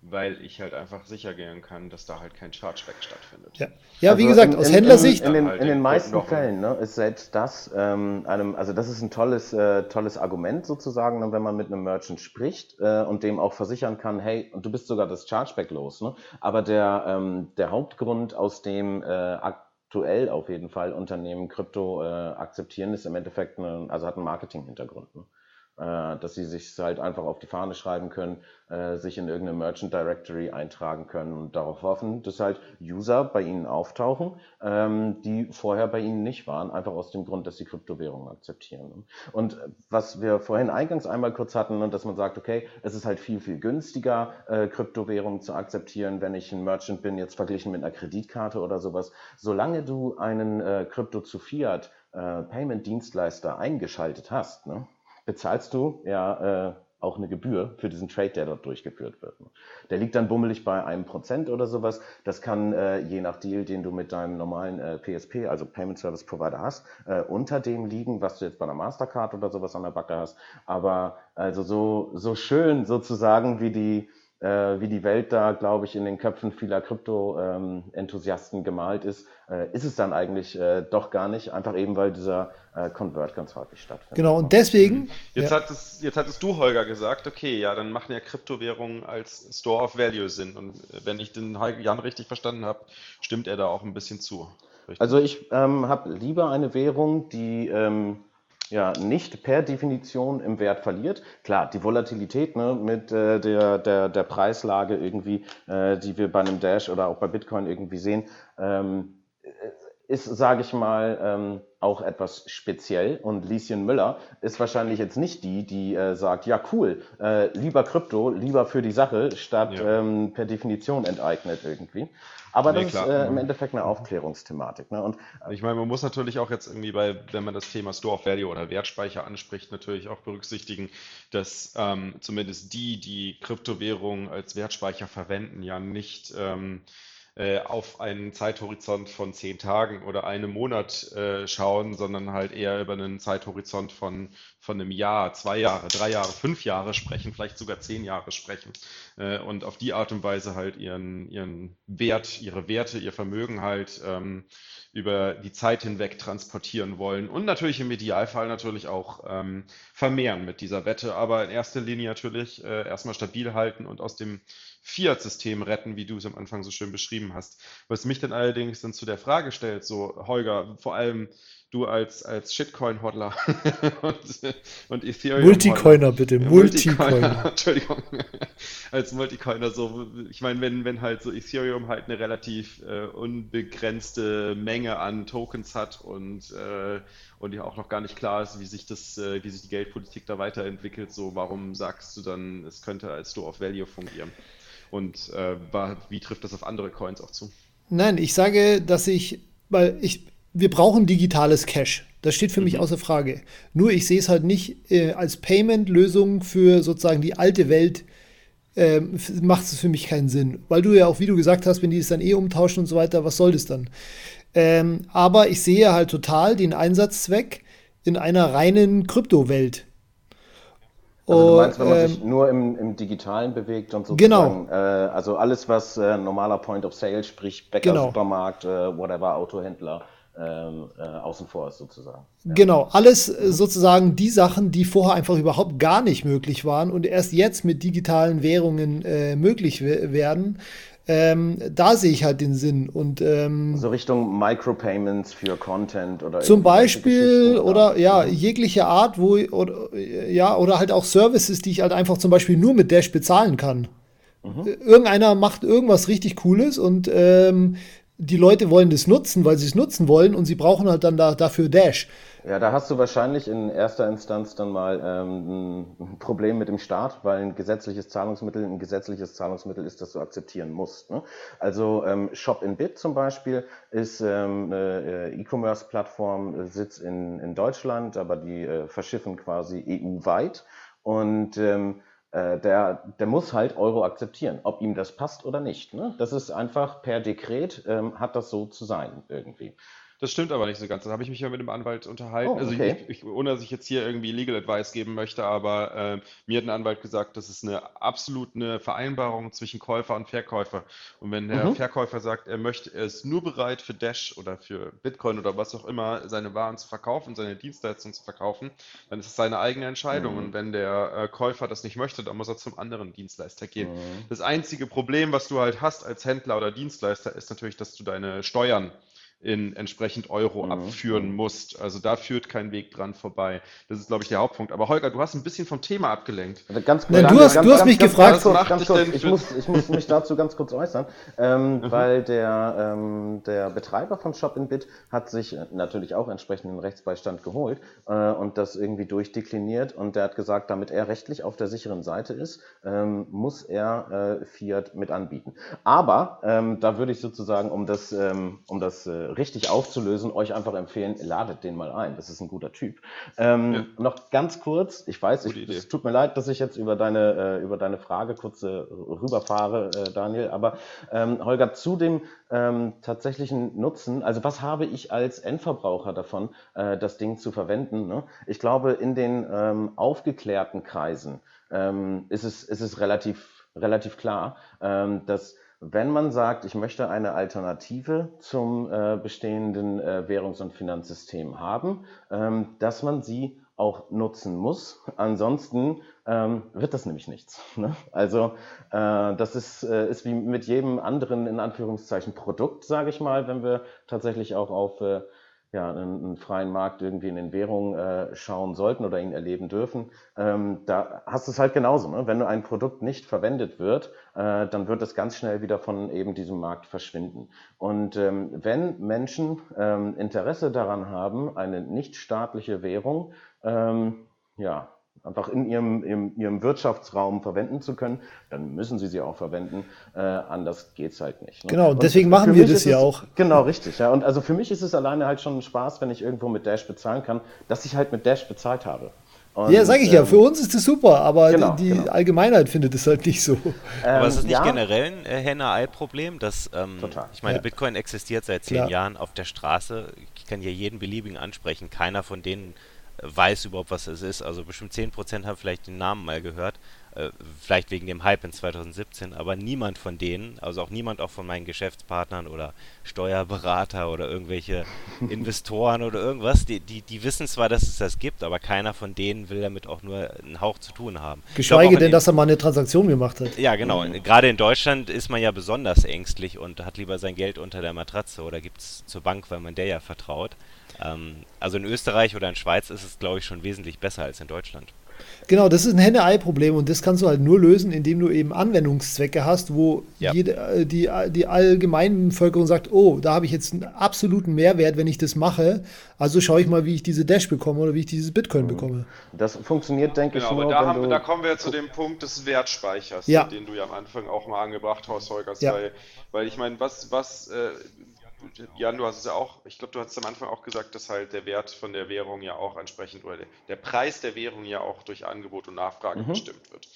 weil ich halt einfach sicher gehen kann, dass da halt kein Chargeback stattfindet.
Ja, ja also wie gesagt, in, aus in, Händlersicht.
In, in, den, in den meisten Fällen ne, ist selbst das ähm, einem, also das ist ein tolles, äh, tolles Argument sozusagen, ne, wenn man mit einem Merchant spricht äh, und dem auch versichern kann, hey, und du bist sogar das Chargeback los. Ne? Aber der, ähm, der Hauptgrund, aus dem äh, aktuell auf jeden Fall Unternehmen Krypto äh, akzeptieren, ist im Endeffekt, eine, also hat einen Marketing-Hintergrund. Ne? Äh, dass sie sich halt einfach auf die Fahne schreiben können, äh, sich in irgendeine Merchant Directory eintragen können und darauf hoffen, dass halt User bei ihnen auftauchen, ähm, die vorher bei ihnen nicht waren, einfach aus dem Grund, dass sie Kryptowährungen akzeptieren. Und was wir vorhin eingangs einmal kurz hatten, dass man sagt, okay, es ist halt viel, viel günstiger, äh, Kryptowährungen zu akzeptieren, wenn ich ein Merchant bin, jetzt verglichen mit einer Kreditkarte oder sowas. Solange du einen Krypto zu Fiat Payment Dienstleister eingeschaltet hast, ne? Bezahlst du ja äh, auch eine Gebühr für diesen Trade, der dort durchgeführt wird. Der liegt dann bummelig bei einem Prozent oder sowas. Das kann äh, je nach Deal, den du mit deinem normalen äh, PSP, also Payment Service Provider hast, äh, unter dem liegen, was du jetzt bei einer Mastercard oder sowas an der Backe hast. Aber also so, so schön sozusagen wie die äh, wie die Welt da, glaube ich, in den Köpfen vieler Krypto-Enthusiasten ähm, gemalt ist, äh, ist es dann eigentlich äh, doch gar nicht, einfach eben, weil dieser äh, Convert ganz häufig stattfindet.
Genau, und deswegen.
Jetzt, ja. hattest, jetzt hattest du, Holger, gesagt, okay, ja, dann machen ja Kryptowährungen als Store of Value Sinn. Und wenn ich den Jan richtig verstanden habe, stimmt er da auch ein bisschen zu.
Richtig? Also ich ähm, habe lieber eine Währung, die ähm, ja nicht per Definition im Wert verliert. Klar, die Volatilität ne, mit äh, der, der, der Preislage irgendwie, äh, die wir bei einem Dash oder auch bei Bitcoin irgendwie sehen, ähm, ist, sage ich mal, ähm, auch etwas speziell. Und Lieschen Müller ist wahrscheinlich jetzt nicht die, die äh, sagt, ja cool, äh, lieber Krypto, lieber für die Sache, statt ja. ähm, per Definition enteignet irgendwie. Aber nee, das klar. ist äh, im Endeffekt eine Aufklärungsthematik. Ne? Und,
äh, ich meine, man muss natürlich auch jetzt irgendwie bei, wenn man das Thema Store of Value oder Wertspeicher anspricht, natürlich auch berücksichtigen, dass ähm, zumindest die, die Kryptowährungen als Wertspeicher verwenden, ja nicht ähm, äh, auf einen Zeithorizont von zehn Tagen oder einem Monat äh, schauen, sondern halt eher über einen Zeithorizont von, von einem Jahr, zwei Jahre, drei Jahre, fünf Jahre sprechen, vielleicht sogar zehn Jahre sprechen äh, und auf die Art und Weise halt ihren, ihren Wert, ihre Werte, ihr Vermögen halt ähm, über die Zeit hinweg transportieren wollen und natürlich im Idealfall natürlich auch ähm, vermehren mit dieser Wette, aber in erster Linie natürlich äh, erstmal stabil halten und aus dem Fiat-System retten, wie du es am Anfang so schön beschrieben hast. Was mich dann allerdings dann zu der Frage stellt, so Holger, vor allem du als, als Shitcoin-Hodler
und, und Ethereum. Multicoiner bitte, Multicoiner.
Entschuldigung. als Multicoiner, so, ich meine, wenn, wenn halt so Ethereum halt eine relativ äh, unbegrenzte Menge an Tokens hat und, äh, und ja auch noch gar nicht klar ist, wie sich das, äh, wie sich die Geldpolitik da weiterentwickelt, so warum sagst du dann, es könnte als Store of Value fungieren? Und äh, wie trifft das auf andere Coins auch zu?
Nein, ich sage, dass ich, weil ich, wir brauchen digitales Cash. Das steht für mhm. mich außer Frage. Nur ich sehe es halt nicht äh, als Payment-Lösung für sozusagen die alte Welt. Äh, macht es für mich keinen Sinn. Weil du ja auch, wie du gesagt hast, wenn die es dann eh umtauschen und so weiter, was soll das dann? Ähm, aber ich sehe halt total den Einsatzzweck in einer reinen Kryptowelt.
Also du meinst, wenn man ähm, sich nur im, im Digitalen bewegt und
sozusagen,
genau. äh, also alles, was äh, normaler Point of Sale, sprich Bäcker, genau. Supermarkt, äh, whatever, Autohändler, ähm, äh, außen vor ist sozusagen.
Ja. Genau, alles äh, sozusagen die Sachen, die vorher einfach überhaupt gar nicht möglich waren und erst jetzt mit digitalen Währungen äh, möglich werden. Ähm, da sehe ich halt den Sinn. Und, ähm,
so Richtung Micropayments für Content oder
Zum Beispiel oder ja, mhm. jegliche Art, wo oder, ja, oder halt auch Services, die ich halt einfach zum Beispiel nur mit Dash bezahlen kann. Mhm. Irgendeiner macht irgendwas richtig Cooles und ähm, die Leute wollen das nutzen, weil sie es nutzen wollen und sie brauchen halt dann da, dafür Dash.
Ja, da hast du wahrscheinlich in erster Instanz dann mal ähm, ein Problem mit dem Staat, weil ein gesetzliches Zahlungsmittel ein gesetzliches Zahlungsmittel ist, das du akzeptieren musst. Ne? Also ähm, Shop in Bit zum Beispiel ist ähm, eine äh, E-Commerce-Plattform, sitzt in, in Deutschland, aber die äh, verschiffen quasi EU-weit und ähm, äh, der, der muss halt Euro akzeptieren, ob ihm das passt oder nicht. Ne? Das ist einfach per Dekret, ähm, hat das so zu sein irgendwie.
Das stimmt aber nicht so ganz. Da habe ich mich ja mit dem Anwalt unterhalten. Oh, also ich, ich, ohne dass ich jetzt hier irgendwie Legal Advice geben möchte, aber äh, mir hat ein Anwalt gesagt, das ist eine absolut eine Vereinbarung zwischen Käufer und Verkäufer. Und wenn der mhm. Verkäufer sagt, er möchte, er ist nur bereit für Dash oder für Bitcoin oder was auch immer seine Waren zu verkaufen, seine Dienstleistungen zu verkaufen, dann ist es seine eigene Entscheidung. Mhm. Und wenn der äh, Käufer das nicht möchte, dann muss er zum anderen Dienstleister gehen. Mhm. Das einzige Problem, was du halt hast als Händler oder Dienstleister, ist natürlich, dass du deine Steuern in entsprechend Euro mhm. abführen musst. Also da führt kein Weg dran vorbei. Das ist, glaube ich, der Hauptpunkt. Aber Holger, du hast ein bisschen vom Thema abgelenkt.
Also ganz kurz, Nein, du hast, ganz, du hast ganz, mich ganz, gefragt.
Kurz, ganz kurz, ich, muss, ich muss mich dazu ganz kurz äußern, ähm, mhm. weil der, ähm, der Betreiber von Shop in Bit hat sich natürlich auch entsprechenden Rechtsbeistand geholt äh, und das irgendwie durchdekliniert und der hat gesagt, damit er rechtlich auf der sicheren Seite ist, ähm, muss er äh, Fiat mit anbieten. Aber ähm, da würde ich sozusagen, um das, ähm, um das äh, richtig aufzulösen, euch einfach empfehlen, ladet den mal ein. Das ist ein guter Typ. Ähm, ja. Noch ganz kurz, ich weiß, ich, es tut mir leid, dass ich jetzt über deine, äh, über deine Frage kurz äh, rüberfahre, äh, Daniel, aber ähm, Holger, zu dem ähm, tatsächlichen Nutzen, also was habe ich als Endverbraucher davon, äh, das Ding zu verwenden? Ne? Ich glaube, in den ähm, aufgeklärten Kreisen ähm, ist, es, ist es relativ, relativ klar, ähm, dass wenn man sagt, ich möchte eine Alternative zum äh, bestehenden äh, Währungs- und Finanzsystem haben, ähm, dass man sie auch nutzen muss. Ansonsten ähm, wird das nämlich nichts. Ne? Also äh, das ist, äh, ist wie mit jedem anderen in Anführungszeichen Produkt, sage ich mal, wenn wir tatsächlich auch auf äh, ja, einen, freien Markt irgendwie in den Währungen äh, schauen sollten oder ihn erleben dürfen, ähm, da hast du es halt genauso. Ne? Wenn ein Produkt nicht verwendet wird, äh, dann wird es ganz schnell wieder von eben diesem Markt verschwinden. Und ähm, wenn Menschen ähm, Interesse daran haben, eine nicht staatliche Währung ähm, ja, einfach in ihrem, in ihrem Wirtschaftsraum verwenden zu können, dann müssen sie sie auch verwenden. Äh, anders es halt nicht.
Ne? Genau, und deswegen machen wir das ja auch.
Genau, richtig. Ja. Und also für mich ist es alleine halt schon ein Spaß, wenn ich irgendwo mit Dash bezahlen kann, dass ich halt mit Dash bezahlt habe.
Und, ja, sage ich ähm, ja, für uns ist das super, aber genau, die, die genau. Allgemeinheit findet es halt nicht so. Ähm,
aber ist es nicht ja. generell ein äh, Henne-Ei-Problem, dass, ähm, ich meine, ja. Bitcoin existiert seit zehn Klar. Jahren auf der Straße, ich kann ja jeden beliebigen ansprechen, keiner von denen weiß überhaupt, was es ist. Also bestimmt 10% haben vielleicht den Namen mal gehört. Äh, vielleicht wegen dem Hype in 2017, aber niemand von denen, also auch niemand auch von meinen Geschäftspartnern oder Steuerberater oder irgendwelche Investoren oder irgendwas, die, die, die wissen zwar, dass es das gibt, aber keiner von denen will damit auch nur einen Hauch zu tun haben.
Geschweige denn, dass er mal eine Transaktion gemacht hat.
Ja, genau. Mhm. Gerade in Deutschland ist man ja besonders ängstlich und hat lieber sein Geld unter der Matratze oder gibt es zur Bank, weil man der ja vertraut. Ähm, also in Österreich oder in Schweiz ist es, glaube ich, schon wesentlich besser als in Deutschland.
Genau, das ist ein Henne-Ei-Problem und das kannst du halt nur lösen, indem du eben Anwendungszwecke hast, wo ja. jede, äh, die, die allgemeine Bevölkerung sagt, oh, da habe ich jetzt einen absoluten Mehrwert, wenn ich das mache. Also schaue ich mal, wie ich diese Dash bekomme oder wie ich dieses Bitcoin mhm. bekomme.
Das funktioniert, denke genau, ich,
nur, da, haben, da kommen wir zu dem Punkt des Wertspeichers, ja. den du ja am Anfang auch mal angebracht hast, Holger. Ja. Weil, weil ich meine, was, was äh, Jan, du hast es ja auch, ich glaube, du hast am Anfang auch gesagt, dass halt der Wert von der Währung ja auch entsprechend oder der, Preis der Währung ja auch durch Angebot und Nachfrage mhm. bestimmt wird.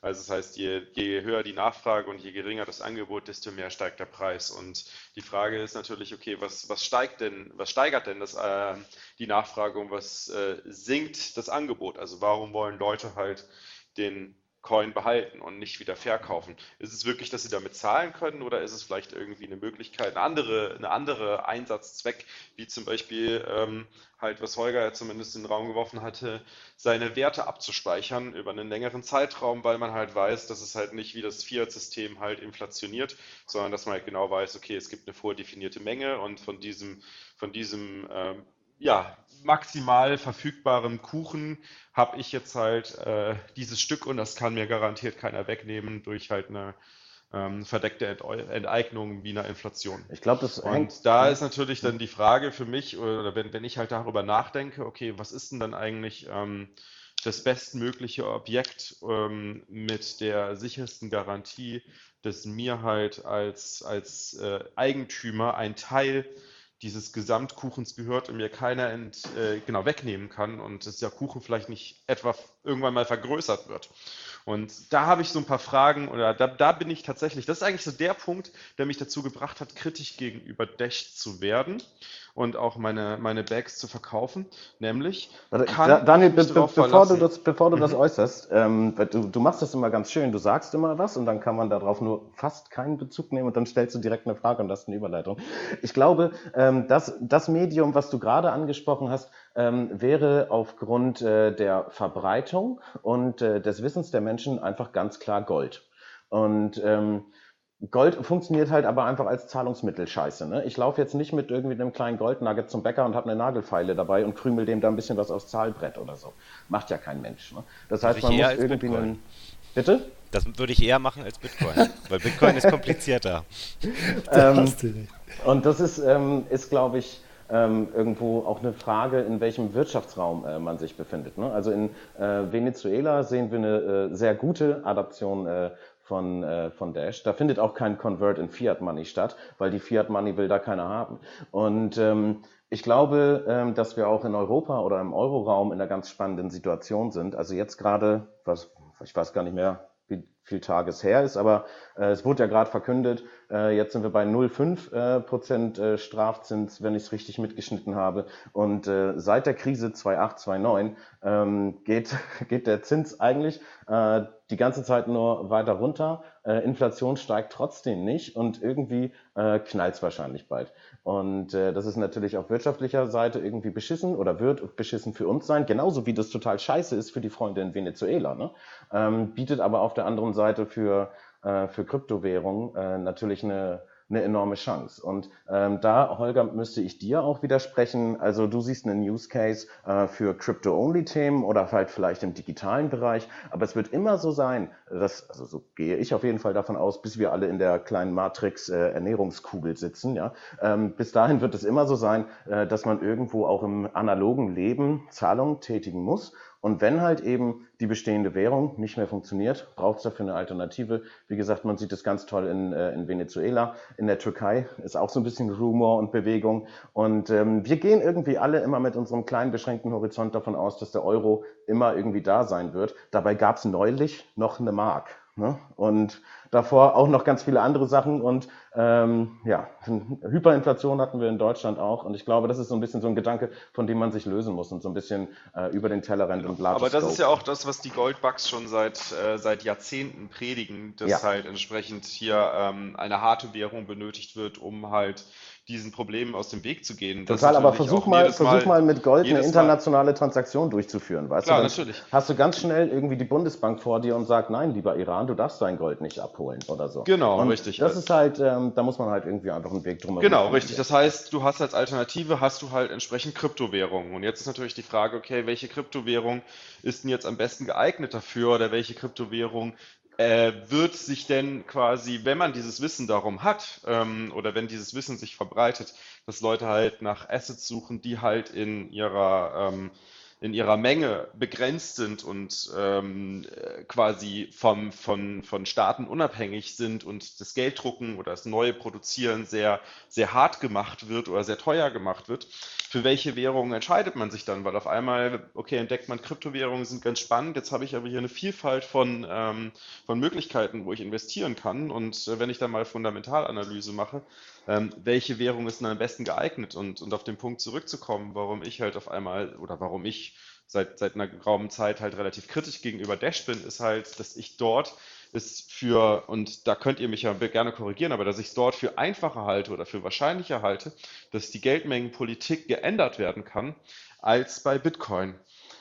Also das heißt, je, je, höher die Nachfrage und je geringer das Angebot, desto mehr steigt der Preis. Und die Frage ist natürlich, okay, was, was steigt denn, was steigert denn das, äh, die Nachfrage und was äh, sinkt das Angebot? Also warum wollen Leute halt den Coin behalten und nicht wieder verkaufen. Ist es wirklich, dass sie damit zahlen können oder ist es vielleicht irgendwie eine Möglichkeit, eine andere, eine andere Einsatzzweck, wie zum Beispiel ähm, halt, was Holger ja zumindest in den Raum geworfen hatte, seine Werte abzuspeichern über einen längeren Zeitraum, weil man halt weiß, dass es halt nicht wie das Fiat-System halt inflationiert, sondern dass man halt genau weiß, okay, es gibt eine vordefinierte Menge und von diesem, von diesem ähm, ja, maximal verfügbarem Kuchen habe ich jetzt halt äh, dieses Stück und das kann mir garantiert keiner wegnehmen durch halt eine ähm, verdeckte Enteignung wie einer Inflation.
Ich glaube, das
Und hängt. da ist natürlich dann die Frage für mich, oder wenn, wenn ich halt darüber nachdenke, okay, was ist denn dann eigentlich ähm, das bestmögliche Objekt ähm, mit der sichersten Garantie, dass mir halt als, als äh, Eigentümer ein Teil dieses Gesamtkuchens gehört und mir keiner ent, äh, genau wegnehmen kann und dass der Kuchen vielleicht nicht etwa irgendwann mal vergrößert wird. Und da habe ich so ein paar Fragen oder da, da bin ich tatsächlich, das ist eigentlich so der Punkt, der mich dazu gebracht hat, kritisch gegenüber Dash zu werden und auch meine, meine Bags zu verkaufen. Nämlich,
kann Daniel, be be bevor, du das, bevor du mhm. das äußerst, ähm, du, du, machst das immer ganz schön, du sagst immer was und dann kann man darauf nur fast keinen Bezug nehmen und dann stellst du direkt eine Frage und das ist eine Überleitung. Ich glaube, ähm, dass das Medium, was du gerade angesprochen hast, ähm, wäre aufgrund äh, der Verbreitung und äh, des Wissens der Menschen einfach ganz klar Gold. Und ähm, Gold funktioniert halt aber einfach als Zahlungsmittel scheiße. Ne? Ich laufe jetzt nicht mit irgendwie einem kleinen Goldnugget zum Bäcker und habe eine Nagelfeile dabei und krümel dem da ein bisschen was aufs Zahlbrett oder so. Macht ja kein Mensch. Ne? Das heißt, man muss irgendwie Bitcoin. einen.
Bitte? Das würde ich eher machen als Bitcoin, weil Bitcoin ist komplizierter.
ähm, und das ist, ähm, ist glaube ich, ähm, irgendwo auch eine Frage, in welchem Wirtschaftsraum äh, man sich befindet. Ne? Also in äh, Venezuela sehen wir eine äh, sehr gute Adaption äh, von, äh, von Dash. Da findet auch kein Convert in Fiat Money statt, weil die Fiat Money will da keiner haben. Und ähm, ich glaube, ähm, dass wir auch in Europa oder im Euroraum in einer ganz spannenden Situation sind. Also jetzt gerade, was, ich weiß gar nicht mehr, wie viel Tages her ist, aber äh, es wurde ja gerade verkündet, äh, jetzt sind wir bei 0,5 äh, Prozent äh, Strafzins, wenn ich es richtig mitgeschnitten habe. Und äh, seit der Krise 2008, 2009 ähm, geht, geht der Zins eigentlich äh, die ganze Zeit nur weiter runter. Äh, Inflation steigt trotzdem nicht und irgendwie äh, es wahrscheinlich bald. Und äh, das ist natürlich auf wirtschaftlicher Seite irgendwie beschissen oder wird beschissen für uns sein, genauso wie das total scheiße ist für die Freunde in Venezuela. Ne? Ähm, bietet aber auf der anderen Seite für, äh, für Kryptowährungen äh, natürlich eine eine enorme Chance. Und ähm, da, Holger, müsste ich dir auch widersprechen. Also du siehst einen Use Case äh, für Crypto-Only-Themen oder halt vielleicht im digitalen Bereich. Aber es wird immer so sein, dass, also so gehe ich auf jeden Fall davon aus, bis wir alle in der kleinen Matrix äh, Ernährungskugel sitzen. Ja, ähm, bis dahin wird es immer so sein, äh, dass man irgendwo auch im analogen Leben Zahlungen tätigen muss. Und wenn halt eben die bestehende Währung nicht mehr funktioniert, braucht es dafür eine Alternative. Wie gesagt, man sieht es ganz toll in, äh, in Venezuela, in der Türkei ist auch so ein bisschen Rumor und Bewegung. Und ähm, wir gehen irgendwie alle immer mit unserem kleinen beschränkten Horizont davon aus, dass der Euro immer irgendwie da sein wird. Dabei gab es neulich noch eine Mark. Ne? Und davor auch noch ganz viele andere Sachen. Und ähm, ja, Hyperinflation hatten wir in Deutschland auch. Und ich glaube, das ist so ein bisschen so ein Gedanke, von dem man sich lösen muss und so ein bisschen äh, über den Tellerrand und
large Aber das ist ja auch das, was die Goldbugs schon seit, äh, seit Jahrzehnten predigen, dass ja. halt entsprechend hier ähm, eine harte Währung benötigt wird, um halt diesen Problemen aus dem Weg zu gehen.
Total, aber versuch mal, versuch mal mit Gold eine internationale Transaktion durchzuführen. Weißt
Klar,
du,
natürlich.
Hast du ganz schnell irgendwie die Bundesbank vor dir und sagt, nein, lieber Iran, du darfst dein Gold nicht abholen oder so.
Genau,
und
richtig.
Das ist halt, ähm, da muss man halt irgendwie einfach einen Weg drum
Genau, richtig. Das heißt, du hast als Alternative, hast du halt entsprechend Kryptowährungen. Und jetzt ist natürlich die Frage, okay, welche Kryptowährung ist denn jetzt am besten geeignet dafür oder welche Kryptowährung äh, wird sich denn quasi, wenn man dieses Wissen darum hat ähm, oder wenn dieses Wissen sich verbreitet, dass Leute halt nach Assets suchen, die halt in ihrer ähm, in ihrer Menge begrenzt sind und ähm, quasi vom, von, von Staaten unabhängig sind und das Gelddrucken oder das neue Produzieren sehr, sehr hart gemacht wird oder sehr teuer gemacht wird, für welche Währungen entscheidet man sich dann? Weil auf einmal, okay, entdeckt man, Kryptowährungen sind ganz spannend, jetzt habe ich aber hier eine Vielfalt von, ähm, von Möglichkeiten, wo ich investieren kann. Und äh, wenn ich dann mal Fundamentalanalyse mache, ähm, welche Währung ist denn am besten geeignet? Und, und auf den Punkt zurückzukommen, warum ich halt auf einmal oder warum ich seit, seit einer geraumen Zeit halt relativ kritisch gegenüber Dash bin, ist halt, dass ich dort es für, und da könnt ihr mich ja gerne korrigieren, aber dass ich es dort für einfacher halte oder für wahrscheinlicher halte, dass die Geldmengenpolitik geändert werden kann, als bei Bitcoin.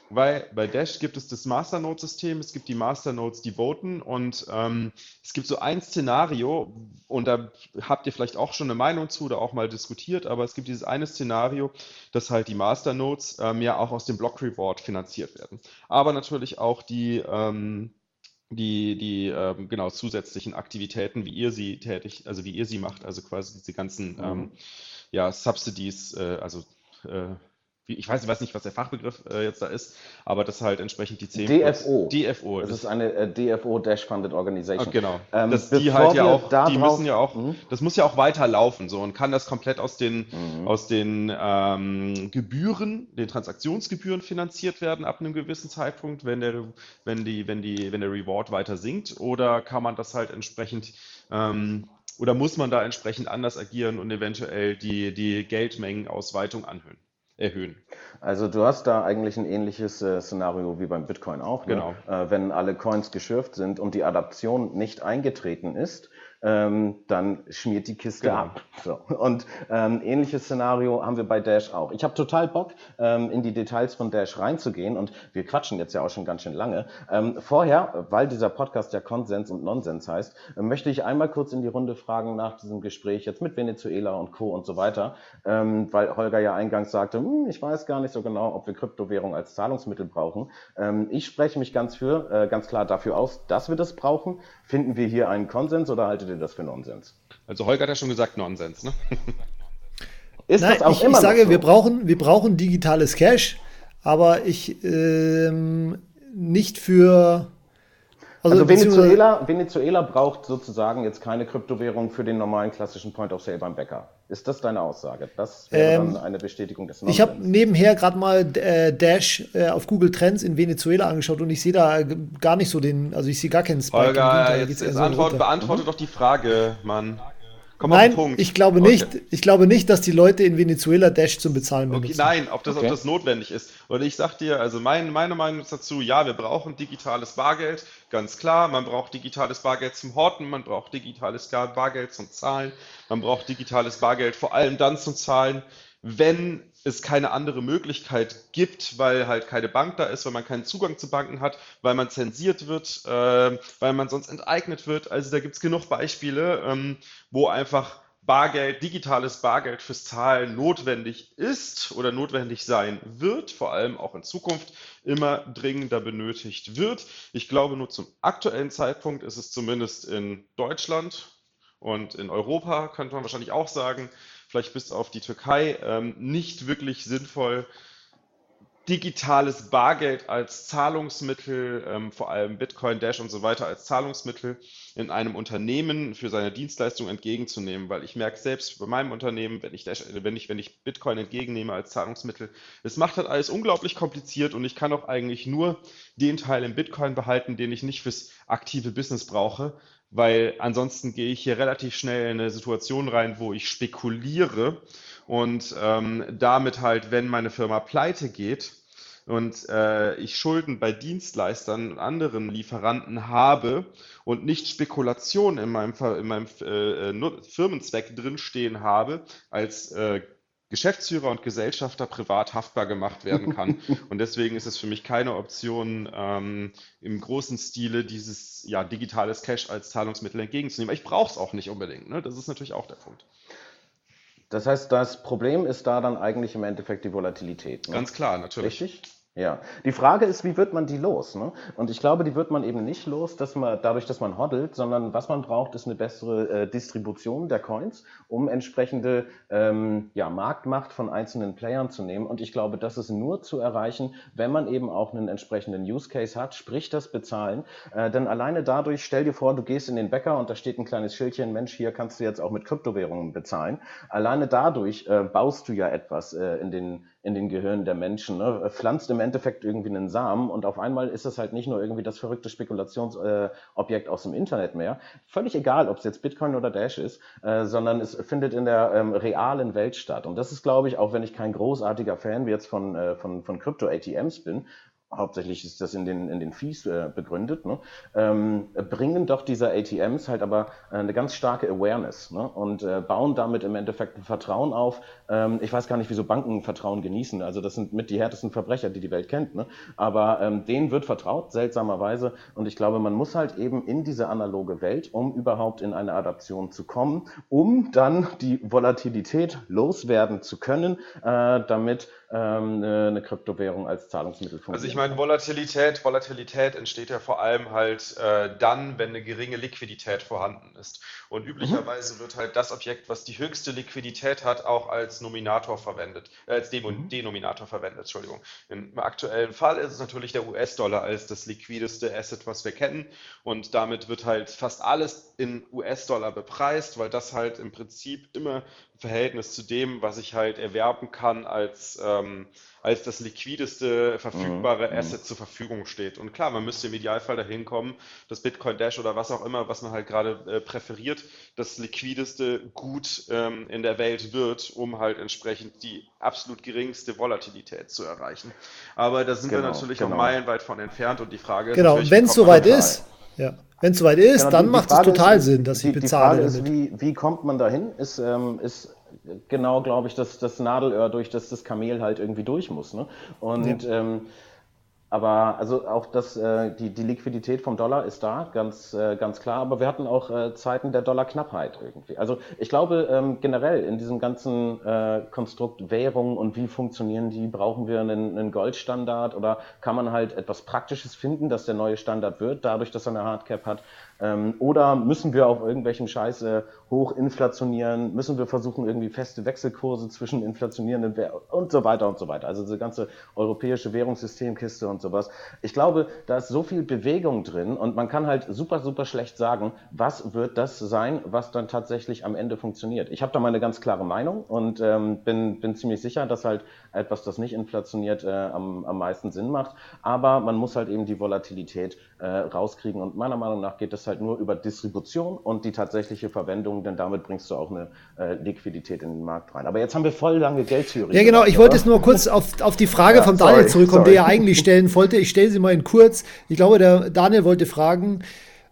Weil bei Dash gibt es das Masternode-System, es gibt die Masternodes, die voten und ähm, es gibt so ein Szenario, und da habt ihr vielleicht auch schon eine Meinung zu oder auch mal diskutiert, aber es gibt dieses eine Szenario, dass halt die Masternodes ähm, ja auch aus dem Block Reward finanziert werden. Aber natürlich auch die, ähm, die, die ähm, genau zusätzlichen Aktivitäten, wie ihr sie tätig, also wie ihr sie macht, also quasi diese ganzen mhm. ähm, ja, Subsidies, äh, also äh, ich weiß, ich weiß nicht, was der Fachbegriff äh, jetzt da ist, aber das halt entsprechend die 10
DFO.
DFO.
Das ist eine äh, DFO Dash Funded Organization.
Ah, genau. Ähm, das, die halt ja auch, die müssen ja auch, mhm. das muss ja auch weiterlaufen so und kann das komplett aus den, mhm. aus den ähm, Gebühren, den Transaktionsgebühren finanziert werden ab einem gewissen Zeitpunkt, wenn der, wenn die, wenn die, wenn der Reward weiter sinkt, oder kann man das halt entsprechend ähm, oder muss man da entsprechend anders agieren und eventuell die, die Geldmengenausweitung anhöhen? Erhöhen.
Also du hast da eigentlich ein ähnliches äh, Szenario wie beim Bitcoin auch.
Ne? Genau.
Äh, wenn alle Coins geschürft sind und die Adaption nicht eingetreten ist, ähm, dann schmiert die Kiste genau. ab. So. Und ähm, ähnliches Szenario haben wir bei Dash auch. Ich habe total Bock, ähm, in die Details von Dash reinzugehen und wir quatschen jetzt ja auch schon ganz schön lange. Ähm, vorher, weil dieser Podcast ja Konsens und Nonsens heißt, äh, möchte ich einmal kurz in die Runde fragen nach diesem Gespräch jetzt mit Venezuela und Co. und so weiter, ähm, weil Holger ja eingangs sagte, hm, ich weiß gar nicht so genau, ob wir Kryptowährung als Zahlungsmittel brauchen. Ähm, ich spreche mich ganz für, äh, ganz klar dafür aus, dass wir das brauchen. Finden wir hier einen Konsens oder haltet ihr das für Nonsens?
Also Holger hat ja schon gesagt Nonsens, ne?
Ist Nein, das auch ich, immer ich sage, so? wir, brauchen, wir brauchen digitales Cash, aber ich ähm, nicht für.
Also, also Venezuela, Venezuela braucht sozusagen jetzt keine Kryptowährung für den normalen klassischen Point of Sale beim Bäcker. Ist das deine Aussage? Das wäre ähm, dann eine Bestätigung des
Nonsens. Ich habe nebenher gerade mal äh, Dash äh, auf Google Trends in Venezuela angeschaut und ich sehe da gar nicht so den, also ich sehe gar keinen
Spike. Holger, jetzt, jetzt Antwort, beantworte mhm. doch die Frage, Mann.
Komm nein, ich glaube okay. nicht. Ich glaube nicht, dass die Leute in Venezuela Dash zum Bezahlen
benutzen. Okay, nein, ob das, okay. ob das notwendig ist. Und ich sag dir, also mein, meine Meinung ist dazu, ja, wir brauchen digitales Bargeld, ganz klar. Man braucht digitales Bargeld zum Horten, man braucht digitales Bargeld zum Zahlen, man braucht digitales Bargeld vor allem dann zum Zahlen, wenn es keine andere Möglichkeit gibt, weil halt keine Bank da ist, weil man keinen Zugang zu Banken hat, weil man zensiert wird, äh, weil man sonst enteignet wird. Also da gibt es genug Beispiele, ähm, wo einfach Bargeld, digitales Bargeld fürs Zahlen notwendig ist oder notwendig sein wird, vor allem auch in Zukunft immer dringender benötigt wird. Ich glaube, nur zum aktuellen Zeitpunkt ist es zumindest in Deutschland und in Europa, könnte man wahrscheinlich auch sagen, vielleicht bis auf die Türkei, ähm, nicht wirklich sinnvoll, digitales Bargeld als Zahlungsmittel, ähm, vor allem Bitcoin, Dash und so weiter als Zahlungsmittel in einem Unternehmen für seine Dienstleistung entgegenzunehmen, weil ich merke selbst bei meinem Unternehmen, wenn ich, Dash, wenn ich, wenn ich Bitcoin entgegennehme als Zahlungsmittel, es macht halt alles unglaublich kompliziert und ich kann auch eigentlich nur den Teil im Bitcoin behalten, den ich nicht fürs aktive Business brauche, weil ansonsten gehe ich hier relativ schnell in eine Situation rein, wo ich spekuliere und ähm, damit halt, wenn meine Firma pleite geht und äh, ich Schulden bei Dienstleistern und anderen Lieferanten habe und nicht Spekulation in meinem, in meinem äh Firmenzweck drinstehen habe als äh, Geschäftsführer und Gesellschafter privat haftbar gemacht werden kann. und deswegen ist es für mich keine Option, ähm, im großen Stile dieses ja, digitales Cash als Zahlungsmittel entgegenzunehmen. ich brauche es auch nicht unbedingt. Ne? Das ist natürlich auch der Punkt.
Das heißt, das Problem ist da dann eigentlich im Endeffekt die Volatilität.
Ne? Ganz klar, natürlich.
Richtig? Ja, die Frage ist, wie wird man die los? Ne? Und ich glaube, die wird man eben nicht los, dass man dadurch, dass man hoddelt, sondern was man braucht, ist eine bessere äh, Distribution der Coins, um entsprechende ähm, ja, Marktmacht von einzelnen Playern zu nehmen. Und ich glaube, das ist nur zu erreichen, wenn man eben auch einen entsprechenden Use Case hat, sprich das Bezahlen. Äh, denn alleine dadurch, stell dir vor, du gehst in den Bäcker und da steht ein kleines Schildchen, Mensch, hier kannst du jetzt auch mit Kryptowährungen bezahlen. Alleine dadurch äh, baust du ja etwas äh, in den in den Gehirnen der Menschen. Ne? Pflanzt im Endeffekt irgendwie einen Samen und auf einmal ist es halt nicht nur irgendwie das verrückte Spekulationsobjekt äh, aus dem Internet mehr. Völlig egal, ob es jetzt Bitcoin oder Dash ist, äh, sondern es findet in der ähm, realen Welt statt. Und das ist, glaube ich, auch wenn ich kein großartiger Fan jetzt von, äh, von, von Krypto-ATMs bin, hauptsächlich ist das in den, in den Fees äh, begründet, ne, ähm, bringen doch diese ATMs halt aber äh, eine ganz starke Awareness ne, und äh, bauen damit im Endeffekt ein Vertrauen auf. Ähm, ich weiß gar nicht, wieso Banken Vertrauen genießen. Also das sind mit die härtesten Verbrecher, die die Welt kennt. Ne? Aber ähm, denen wird vertraut, seltsamerweise. Und ich glaube, man muss halt eben in diese analoge Welt, um überhaupt in eine Adaption zu kommen, um dann die Volatilität loswerden zu können, äh, damit ähm, eine, Kryptowährung als Zahlungsmittel
funktioniert. Also ich meine, Volatilität, Volatilität entsteht ja vor allem halt äh, dann, wenn eine geringe Liquidität vorhanden ist. Und üblicherweise mhm. wird halt das Objekt, was die höchste Liquidität hat, auch als Nominator verwendet, äh, als Demo mhm. Denominator verwendet, Entschuldigung. Im aktuellen Fall ist es natürlich der US-Dollar als das liquideste Asset, was wir kennen. Und damit wird halt fast alles in US-Dollar bepreist, weil das halt im Prinzip immer Verhältnis zu dem, was ich halt erwerben kann, als, ähm, als das liquideste verfügbare mhm. Asset zur Verfügung steht. Und klar, man müsste im Idealfall dahin kommen, dass Bitcoin Dash oder was auch immer, was man halt gerade äh, präferiert, das liquideste Gut ähm, in der Welt wird, um halt entsprechend die absolut geringste Volatilität zu erreichen. Aber da sind genau, wir natürlich genau. noch meilenweit von entfernt und die Frage
ist, genau, wenn es soweit ist. Ja. Wenn es soweit ist, genau, dann macht es total ist, Sinn, dass ich bezahle.
Die Frage ist, wie, wie kommt man dahin? Ist, ähm, ist genau, glaube ich, das, das Nadelöhr, durch das das Kamel halt irgendwie durch muss. Ne? Und ja. ähm, aber also auch das, äh, die, die Liquidität vom Dollar ist da, ganz, äh, ganz klar. Aber wir hatten auch äh, Zeiten der Dollarknappheit irgendwie. Also ich glaube ähm, generell in diesem ganzen äh, Konstrukt Währung und wie funktionieren die, brauchen wir einen, einen Goldstandard oder kann man halt etwas Praktisches finden, dass der neue Standard wird, dadurch, dass er eine Hardcap hat. Ähm, oder müssen wir auf irgendwelchen Scheiße hoch inflationieren? Müssen wir versuchen, irgendwie feste Wechselkurse zwischen inflationierenden Währungen und so weiter und so weiter? Also diese ganze europäische Währungssystemkiste und sowas. Ich glaube, da ist so viel Bewegung drin und man kann halt super, super schlecht sagen, was wird das sein, was dann tatsächlich am Ende funktioniert. Ich habe da meine ganz klare Meinung und ähm, bin, bin ziemlich sicher, dass halt etwas, das nicht inflationiert, äh, am, am meisten Sinn macht. Aber man muss halt eben die Volatilität äh, rauskriegen und meiner Meinung nach geht das halt nur über Distribution und die tatsächliche Verwendung, denn damit bringst du auch eine äh, Liquidität in den Markt rein. Aber jetzt haben wir voll lange Geldtheorie.
Ja, genau. Ich wollte jetzt nur kurz auf, auf die Frage ja, von Daniel sorry, zurückkommen, sorry. die er eigentlich stellen wollte. Ich stelle sie mal in kurz. Ich glaube, der Daniel wollte fragen,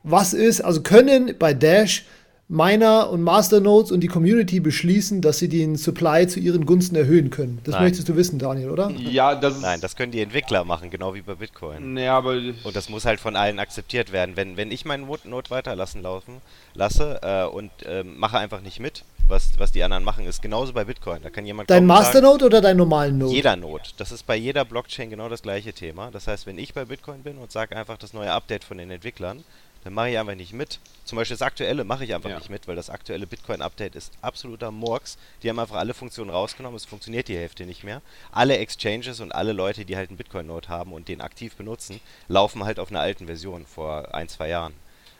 was ist, also können bei Dash Miner und Masternodes und die Community beschließen, dass sie den Supply zu ihren Gunsten erhöhen können. Das Nein. möchtest du wissen, Daniel, oder?
Ja, das Nein, das können die Entwickler machen, genau wie bei Bitcoin.
Ja, aber
und das muss halt von allen akzeptiert werden. Wenn, wenn ich meinen Node weiterlassen laufen lasse äh, und äh, mache einfach nicht mit, was, was die anderen machen, ist genauso bei Bitcoin. Da kann jemand
Dein Masternode oder dein normalen Node?
Jeder Node. Das ist bei jeder Blockchain genau das gleiche Thema. Das heißt, wenn ich bei Bitcoin bin und sage einfach das neue Update von den Entwicklern, dann mache ich einfach nicht mit. Zum Beispiel das aktuelle mache ich einfach ja. nicht mit, weil das aktuelle Bitcoin-Update ist absoluter Murks. Die haben einfach alle Funktionen rausgenommen, es funktioniert die Hälfte nicht mehr. Alle Exchanges und alle Leute, die halt einen Bitcoin-Node haben und den aktiv benutzen, laufen halt auf einer alten Version vor ein, zwei Jahren.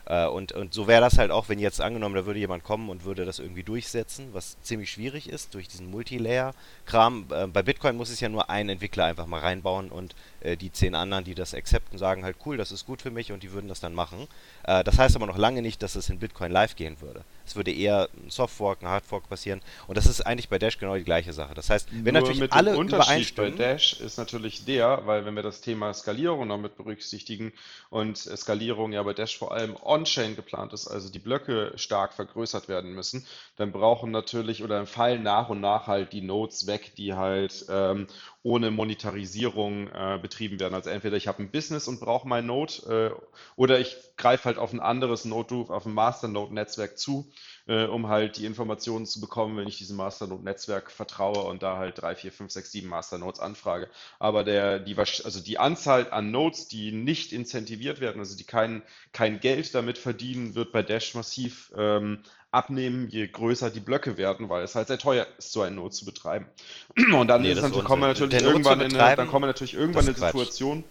Äh, und, und so wäre das halt auch, wenn jetzt angenommen, da würde jemand kommen und würde das irgendwie durchsetzen, was ziemlich schwierig ist durch diesen Multilayer-Kram. Äh, bei Bitcoin muss es ja nur ein Entwickler einfach mal reinbauen und äh, die zehn anderen, die das accepten, sagen halt cool, das ist gut für mich und die würden das dann machen. Äh, das heißt aber noch lange nicht, dass es in Bitcoin live gehen würde. Es würde eher ein Softfork, ein Hardfork passieren und das ist eigentlich bei Dash genau die gleiche Sache. Das heißt, wenn Nur natürlich alle
Unterschied bei Dash ist natürlich der, weil wenn wir das Thema Skalierung noch mit berücksichtigen und Skalierung ja bei Dash vor allem on-chain geplant ist, also die Blöcke stark vergrößert werden müssen, dann brauchen natürlich oder fallen nach und nach halt die Nodes weg, die halt ähm, ohne Monetarisierung äh, betrieben werden. Also entweder ich habe ein Business und brauche mein Node äh, oder ich greife halt auf ein anderes Node, auf ein Masternode-Netzwerk zu, äh, um halt die Informationen zu bekommen, wenn ich diesem Masternode-Netzwerk vertraue und da halt drei, vier, fünf, sechs, sieben Masternodes anfrage. Aber der, die, also die Anzahl an Nodes, die nicht incentiviert werden, also die kein, kein Geld damit verdienen, wird bei Dash massiv ähm, abnehmen, je größer die Blöcke werden, weil es halt sehr teuer ist, so ein Node zu betreiben. Und dann, nee, ist natürlich, kommen wir natürlich irgendwann in eine, dann kommen wir natürlich irgendwann in eine Situation,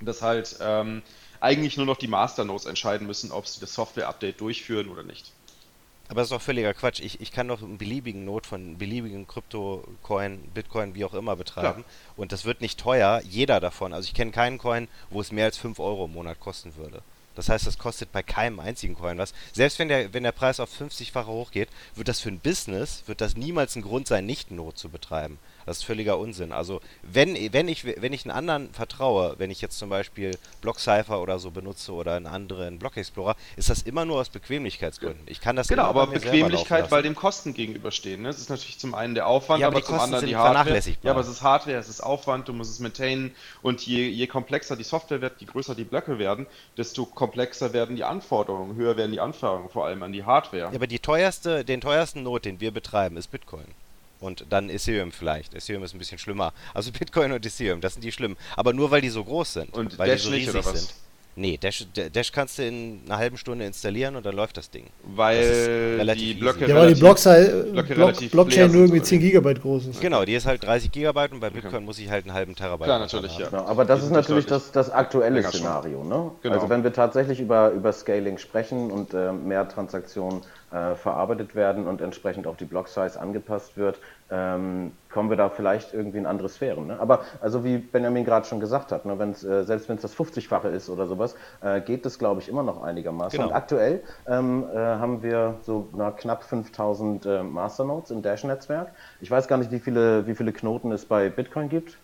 dass halt ähm, eigentlich nur noch die Masternodes entscheiden müssen, ob sie das Software-Update durchführen oder nicht.
Aber das ist doch völliger Quatsch. Ich, ich kann doch einen beliebigen Node von beliebigen Krypto-Coin, Bitcoin, wie auch immer betreiben. Klar. Und das wird nicht teuer, jeder davon. Also ich kenne keinen Coin, wo es mehr als 5 Euro im Monat kosten würde. Das heißt, das kostet bei keinem einzigen Coin was. Selbst wenn der, wenn der Preis auf 50-fache hochgeht, wird das für ein Business, wird das niemals ein Grund sein, nicht Not zu betreiben. Das ist völliger Unsinn. Also wenn, wenn, ich, wenn ich einen anderen vertraue, wenn ich jetzt zum Beispiel BlockCypher oder so benutze oder einen anderen Block Explorer, ist das immer nur aus Bequemlichkeitsgründen. Ich kann das
Genau, aber Bequemlichkeit, weil dem Kosten gegenüberstehen. Ne? Es ist natürlich zum einen der Aufwand, ja, aber, aber zum anderen die Hardware. Ja, aber es ist Hardware, es ist Aufwand, du musst es maintainen und je, je komplexer die Software wird, je größer die Blöcke werden, desto komplexer werden die Anforderungen, höher werden die Anforderungen, vor allem an die Hardware.
Ja, aber die teuerste, den teuersten Node, den wir betreiben, ist Bitcoin. Und dann Ethereum vielleicht. Ethereum ist ein bisschen schlimmer. Also Bitcoin und Ethereum, das sind die schlimmen. Aber nur weil die so groß sind.
Und
weil die so riesig sind. Nee, Dash, Dash kannst du in einer halben Stunde installieren und dann läuft das Ding. Das
Weil
relativ
die
easy.
Blöcke
Ja, weil die
relativ-
Blockzahl,
Blöcke
Block, Blockchain nur irgendwie
sind,
10
oder wie?
Gigabyte groß ist.
Genau, die ist halt 30 Gigabyte und bei Bitcoin muss ich halt einen halben Terabyte.
Klar, natürlich,
haben.
ja.
Aber das
Die
ist natürlich das, das aktuelle. Szenario. Ne?
Genau.
Also wenn wir tatsächlich über, über Scaling sprechen und äh, mehr Transaktionen äh, verarbeitet werden und entsprechend auch die Block-Size angepasst wird, ähm, kommen wir da vielleicht irgendwie in andere Sphären. Ne? Aber also wie Benjamin gerade schon gesagt hat, ne, wenn's, äh, selbst wenn es das 50-fache ist oder sowas, äh, geht das glaube ich immer noch einigermaßen.
Genau.
Und aktuell ähm, äh, haben wir so na, knapp 5000 äh, Masternodes im Dash-Netzwerk. Ich weiß gar nicht, wie viele, wie viele Knoten es bei Bitcoin gibt.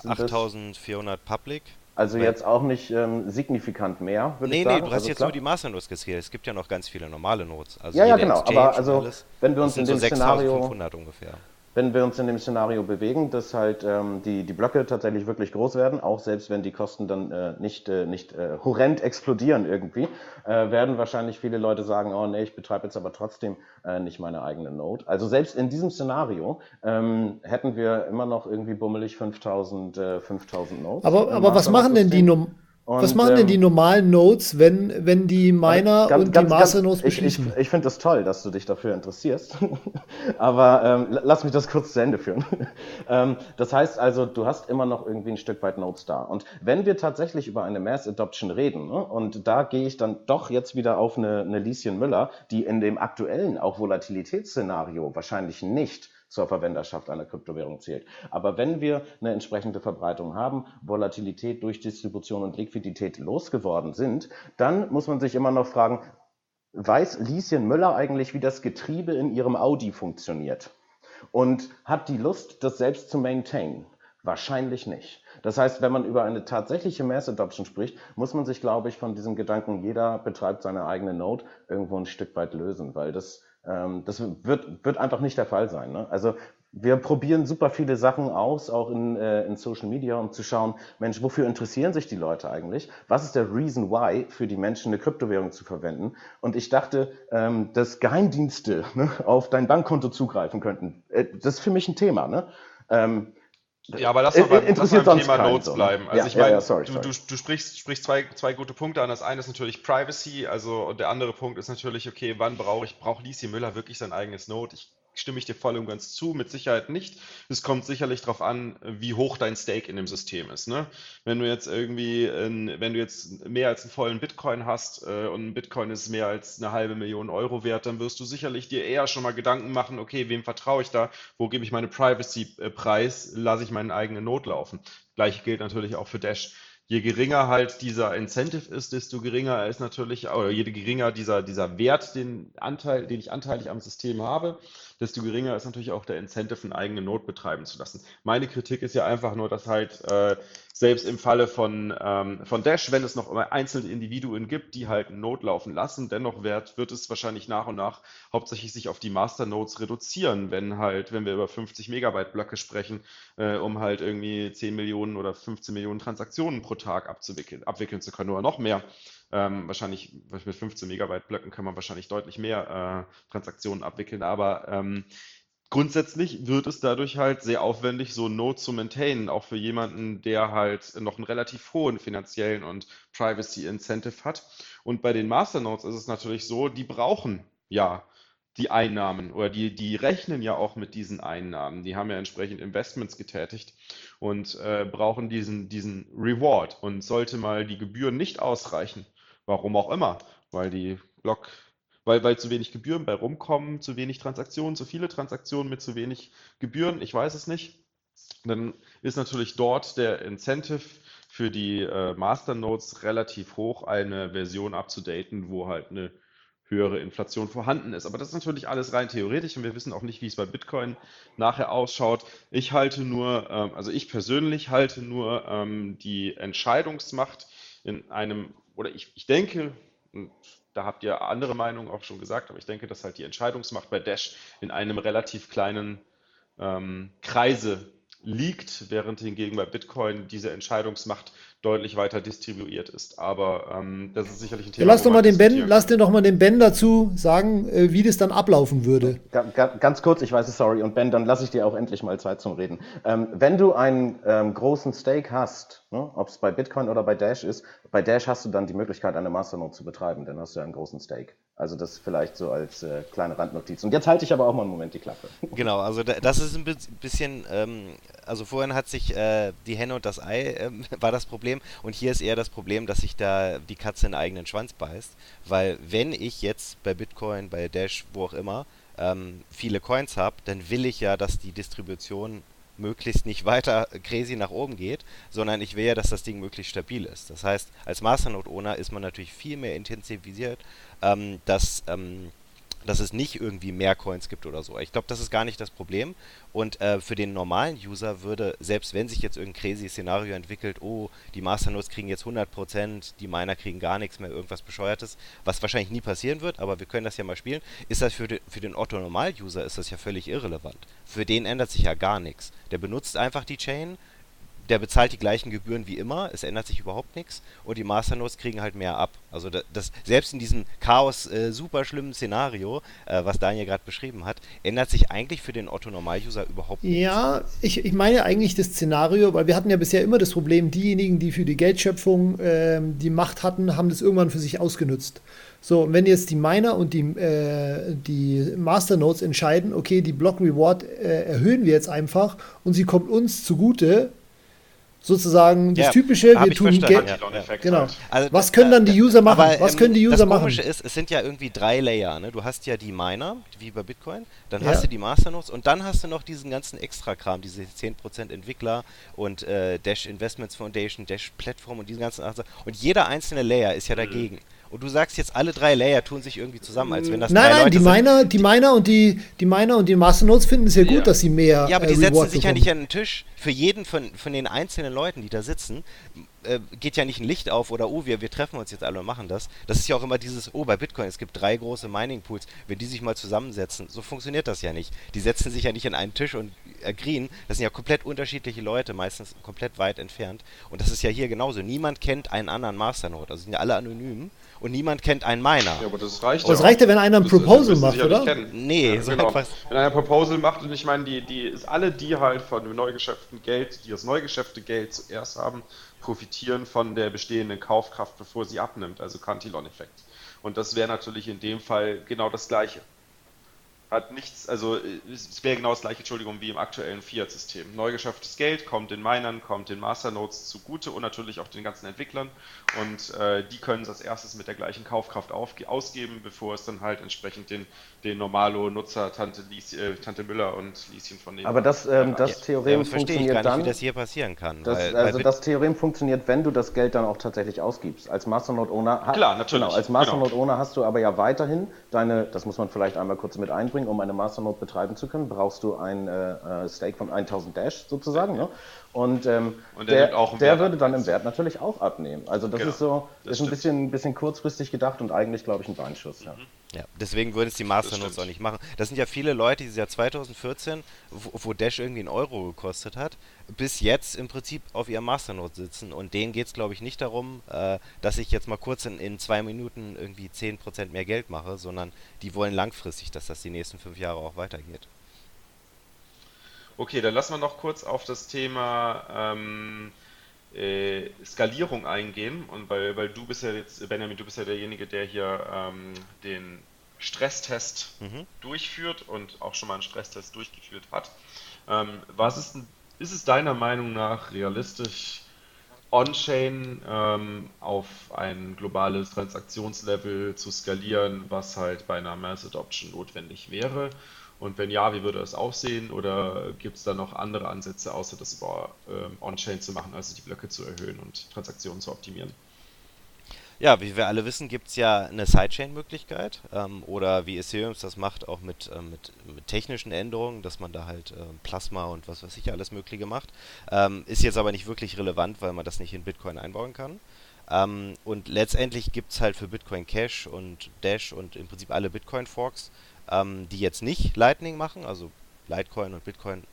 Sind das-
8400 Public.
also
Weil-
jetzt auch nicht ähm, signifikant mehr, würde
Nee,
ich
nee,
sagen.
du hast
Also
jetzt
klar.
nur die Masternodes gezählt. Es gibt ja noch ganz viele normale Nodes. Also
Ja, ja, genau.
Exchange
Aber also, wenn wir uns in
sind so
dem Szenario,
6500 ungefähr.
Wenn wir uns in dem Szenario bewegen, dass halt ähm, die, die Blöcke tatsächlich wirklich groß werden, auch selbst wenn die Kosten dann äh, nicht, äh, nicht äh, horrend explodieren irgendwie, äh, werden wahrscheinlich viele Leute sagen, oh nee, ich betreibe jetzt aber trotzdem äh, nicht meine eigene Node. Also selbst in diesem Szenario ähm, hätten wir immer noch irgendwie bummelig 5000, äh, 5000 Nodes.
Aber, aber was machen denn die,
Masternodes-System.
Nom was
Und,
machen denn
ähm,
die normalen Nodes, wenn, wenn die Miner
Ganz-
und die Masternodes
ganz- Ich, ich,
beschließen?
ich finde das toll, dass du dich dafür interessierst. Aber ähm, la- lass mich das kurz zu Ende führen. ähm, das heißt also, du hast immer noch irgendwie ein Stück weit Nodes da. Und wenn wir tatsächlich über eine Mass Adoption reden, ne, und da gehe ich dann doch jetzt wieder auf eine, eine Lieschen Müller, die in dem aktuellen auch Volatilitätsszenario wahrscheinlich nicht zur Verwenderschaft einer Kryptowährung zählt. Aber wenn wir eine entsprechende Verbreitung haben, Volatilität durch Distribution und Liquidität losgeworden sind, dann muss man sich immer noch fragen, weiß Lieschen Müller eigentlich, wie das Getriebe in ihrem Audi funktioniert? Und hat die Lust, das selbst zu maintainen? Wahrscheinlich nicht. Das heißt, wenn man über eine tatsächliche Mass Adoption spricht, muss man sich, glaube ich, von diesem Gedanken, jeder betreibt seine eigene Node, irgendwo ein Stück weit lösen, weil das, das wird, wird einfach nicht der Fall sein. Ne? Also wir probieren super viele Sachen aus, auch in, äh, in Social Media, um zu schauen, Mensch, wofür interessieren sich die Leute eigentlich? Was ist der Reason why für die Menschen, eine Kryptowährung zu verwenden? Und ich dachte, ähm, dass Geheimdienste ne, auf dein Bankkonto zugreifen könnten. Äh, das ist für mich ein Thema. Ne? Ähm,
Ja, aber lass doch beim, lass beim Thema
so, ne?
bleiben. Also
Ja,
ich
ja,
meine,
ja, sorry,
du,
sorry.
du, du sprichst, sprichst zwei, zwei gute Punkte an. Das eine ist natürlich Privacy, also und der andere Punkt ist natürlich, okay, wann brauche ich, braucht Lieschen Müller wirklich sein eigenes Node? Ich stimme ich dir voll und ganz zu, mit Sicherheit nicht. Es kommt sicherlich darauf an, wie hoch dein Stake in dem System ist. Ne? Wenn du jetzt irgendwie, in, wenn du jetzt mehr als einen vollen Bitcoin hast äh, und ein Bitcoin ist mehr als eine halbe Million Euro wert, dann wirst du sicherlich dir eher schon mal Gedanken machen, okay, wem vertraue ich da? Wo gebe ich meine Privacy-Preis? Lasse ich meinen eigenen Node laufen? Gleiche gilt natürlich auch für Dash. Je geringer halt dieser Incentive ist, desto geringer ist natürlich, oder je geringer dieser, dieser Wert, den Anteil, den ich anteilig am System habe, desto geringer ist natürlich auch der Incentive, einen eigenen Node betreiben zu lassen. Meine Kritik ist ja einfach nur, dass halt äh, selbst im Falle von, ähm, von Dash, wenn es noch immer einzelne Individuen gibt, die halt Node laufen lassen, dennoch wird, wird es wahrscheinlich nach und nach hauptsächlich sich auf die Masternodes reduzieren, wenn halt, wenn wir über 50 Megabyte Blöcke sprechen, äh, um halt irgendwie 10 Millionen oder 15 Millionen Transaktionen pro Tag abzuwickeln, abwickeln zu können oder noch mehr. Ähm, wahrscheinlich mit 15 Megabyte Blöcken kann man wahrscheinlich deutlich mehr äh, Transaktionen abwickeln, aber ähm, grundsätzlich wird es dadurch halt sehr aufwendig, so ein Node zu maintainen, auch für jemanden, der halt noch einen relativ hohen finanziellen und Privacy Incentive hat. Und bei den Masternodes ist es natürlich so, die brauchen ja die Einnahmen oder die, die rechnen ja auch mit diesen Einnahmen. Die haben ja entsprechend Investments getätigt und äh, brauchen diesen, diesen Reward. Und sollte mal die Gebühren nicht ausreichen, warum auch immer, weil die Block, weil, weil zu wenig Gebühren bei rumkommen, zu wenig Transaktionen, zu viele Transaktionen mit zu wenig Gebühren, ich weiß es nicht, dann ist natürlich dort der Incentive für die äh, Masternodes relativ hoch, eine Version abzudaten, wo halt eine höhere Inflation vorhanden ist. Aber das ist natürlich alles rein theoretisch und wir wissen auch nicht, wie es bei Bitcoin nachher ausschaut. Ich halte nur, ähm, also ich persönlich halte nur ähm, die Entscheidungsmacht in einem, oder ich, ich denke, und da habt ihr andere Meinungen auch schon gesagt, aber ich denke, dass halt die Entscheidungsmacht bei Dash in einem relativ kleinen ähm, Kreise liegt, während hingegen bei Bitcoin diese Entscheidungsmacht deutlich weiter distribuiert ist. Aber ähm, das ist sicherlich ein Thema.
Ja, lass, doch mal den ben, lass dir doch mal den Ben dazu sagen, äh, wie das dann ablaufen würde.
Ganz, ganz kurz, ich weiß es, sorry. Und Ben, dann lasse ich dir auch endlich mal Zeit zum Reden. Ähm, wenn du einen ähm, großen Stake hast, ne, ob es bei Bitcoin oder bei Dash ist, bei Dash hast du dann die Möglichkeit, eine Masternode zu betreiben. Dann hast du einen großen Stake. Also das vielleicht so als äh, kleine Randnotiz. Und jetzt halte ich aber auch mal einen Moment die Klappe.
Genau, also das ist ein bisschen, ähm, also vorhin hat sich äh, die Henne und das Ei äh, war das Problem und hier ist eher das Problem, dass sich da die Katze in eigenen Schwanz beißt, weil wenn ich jetzt bei Bitcoin, bei Dash, wo auch immer, ähm, viele Coins habe, dann will ich ja, dass die Distribution möglichst nicht weiter crazy nach oben geht, sondern ich will ja, dass das Ding möglichst stabil ist. Das heißt, als Masternode-Owner ist man natürlich viel mehr intensivisiert, ähm, dass, ähm, dass es nicht irgendwie mehr Coins gibt oder so. Ich glaube, das ist gar nicht das Problem. Und äh, für den normalen User würde, selbst wenn sich jetzt irgendein crazy Szenario entwickelt, oh, die Masternodes kriegen jetzt 100%, die Miner kriegen gar nichts mehr, irgendwas Bescheuertes, was wahrscheinlich nie passieren wird, aber wir können das ja mal spielen, ist das für, de, für den Otto-Normal-User ist das ja völlig irrelevant. Für den ändert sich ja gar nichts. Der benutzt einfach die Chain, der bezahlt die gleichen Gebühren wie immer, es ändert sich überhaupt nichts und die Masternodes kriegen halt mehr ab. Also das, das selbst in diesem Chaos äh, super schlimmen Szenario, äh, was Daniel gerade beschrieben hat, ändert sich eigentlich für den Otto Normal-User überhaupt nichts.
Ja, ich, ich meine eigentlich das Szenario, weil wir hatten ja bisher immer das Problem, diejenigen, die für die Geldschöpfung äh, die Macht hatten, haben das irgendwann für sich ausgenutzt. So, und wenn jetzt die Miner und die, äh, die Masternodes entscheiden, okay, die Block Reward äh, erhöhen wir jetzt einfach und sie kommt uns zugute, sozusagen das ja, typische, wir tun Geld. Ja, genau. Also, was können dann die User machen?
Aber,
was können die
ähm,
User
machen?
Das
Komische ist, es sind ja irgendwie drei Layer. Ne? Du hast ja die Miner, wie bei Bitcoin, dann ja. hast du die Masternodes und dann hast du noch diesen ganzen Extra-Kram, diese 10% Entwickler und äh, Dash Investments Foundation, Dash Plattform und diesen ganzen. Und jeder einzelne Layer ist ja mhm. dagegen. Mhm. Und du sagst jetzt, alle drei Layer tun sich irgendwie zusammen, als wenn das
Nein,
nein,
Leute die Miner, die Miner und die, die Miner und die Masternodes finden es ja gut, ja. dass sie mehr.
Ja, aber die äh, setzen sich bekommen. ja nicht an den Tisch. Für jeden von, von den einzelnen Leuten, die da sitzen, äh, geht ja nicht ein Licht auf oder oh, wir, wir treffen uns jetzt alle und machen das. Das ist ja auch immer dieses, oh, bei Bitcoin, es gibt drei große Mining-Pools, wenn die sich mal zusammensetzen, so funktioniert das ja nicht. Die setzen sich ja nicht an einen Tisch und agreeen. Das sind ja komplett unterschiedliche Leute, meistens komplett weit entfernt. Und das ist ja hier genauso. Niemand kennt einen anderen Masternode, also sind ja alle anonym und niemand kennt einen Miner.
Ja, aber das reicht
Das ja reicht ja, wenn einer ein Proposal macht, oder?
Nee,
ja, so genau. Wenn einer ein Proposal macht und ich meine, die, die, alle die halt von Neugeschäften Geld, die aus Neugeschäfte Geld zuerst haben, profitieren von der bestehenden Kaufkraft, bevor sie abnimmt, also Cantillon-Effekt. Und das wäre natürlich in dem Fall genau das Gleiche hat nichts, also es wäre genau das gleiche, Entschuldigung, wie im aktuellen Fiat-System. Neu geschafftes Geld kommt den Minern, kommt den Masternodes zugute und natürlich auch den ganzen Entwicklern und äh, die können es als erstes mit der gleichen Kaufkraft auf, ausgeben, bevor es dann halt entsprechend den, den Normalo-Nutzer Tante, äh, Tante Müller und Lieschen von
denen. Aber das, ähm, das ja, Theorem ja, funktioniert
ich gar nicht,
dann,
wie das hier passieren kann.
Das, weil, also weil das Theorem funktioniert, wenn du das Geld dann auch tatsächlich ausgibst. Als Masternode-Owner
Klar, natürlich.
Genau, als Masternode-Owner genau. hast du aber ja weiterhin deine, das muss man vielleicht einmal kurz mit einbringen, Bitcoin, um eine Masternode betreiben zu können, brauchst du ein äh, äh Stake von 1000 Dash sozusagen. Ne? Und, ähm, und der, der, der würde dann im Wert natürlich auch abnehmen. Also das genau, ist so, das ist ein bisschen, bisschen kurzfristig gedacht und eigentlich, glaube ich, ein Beinschuss. Mhm.
ja deswegen würden es die Masternodes auch nicht machen. Das sind ja viele Leute, die seit 2014, wo, wo, Dash irgendwie einen Euro gekostet hat, bis jetzt im Prinzip auf ihrem Masternode sitzen. Und denen geht es, glaube ich, nicht darum, äh, dass ich jetzt mal kurz in, in zwei Minuten irgendwie 10% mehr Geld mache, sondern die wollen langfristig, dass das die nächsten fünf Jahre auch weitergeht.
Okay, dann lassen wir noch kurz auf das Thema ähm, äh, Skalierung eingehen. Und weil, weil du bist ja jetzt, Benjamin, du bist ja derjenige, der hier ähm, den Stresstest mhm. durchführt und auch schon mal einen Stresstest durchgeführt hat. Ähm, was ist, ist es deiner Meinung nach realistisch, On-Chain ähm, auf ein globales Transaktionslevel zu skalieren, was halt bei einer Mass Adoption notwendig wäre? Und wenn ja, wie würde das aussehen? Oder gibt es da noch andere Ansätze, außer das über ähm, On-Chain zu machen, also die Blöcke zu erhöhen und Transaktionen zu optimieren?
Ja, wie wir alle wissen, gibt es ja eine Sidechain-Möglichkeit ähm, oder wie Ethereum das macht, auch mit, ähm, mit, mit, technischen Änderungen, dass man da halt ähm, Plasma und was weiß ich alles Mögliche macht. Ähm, ist jetzt aber nicht wirklich relevant, weil man das nicht in Bitcoin einbauen kann. Ähm, und letztendlich gibt es halt für Bitcoin Cash und Dash und im Prinzip alle Bitcoin-Forks, ähm, die jetzt nicht Lightning machen, also Litecoin und Bitcoin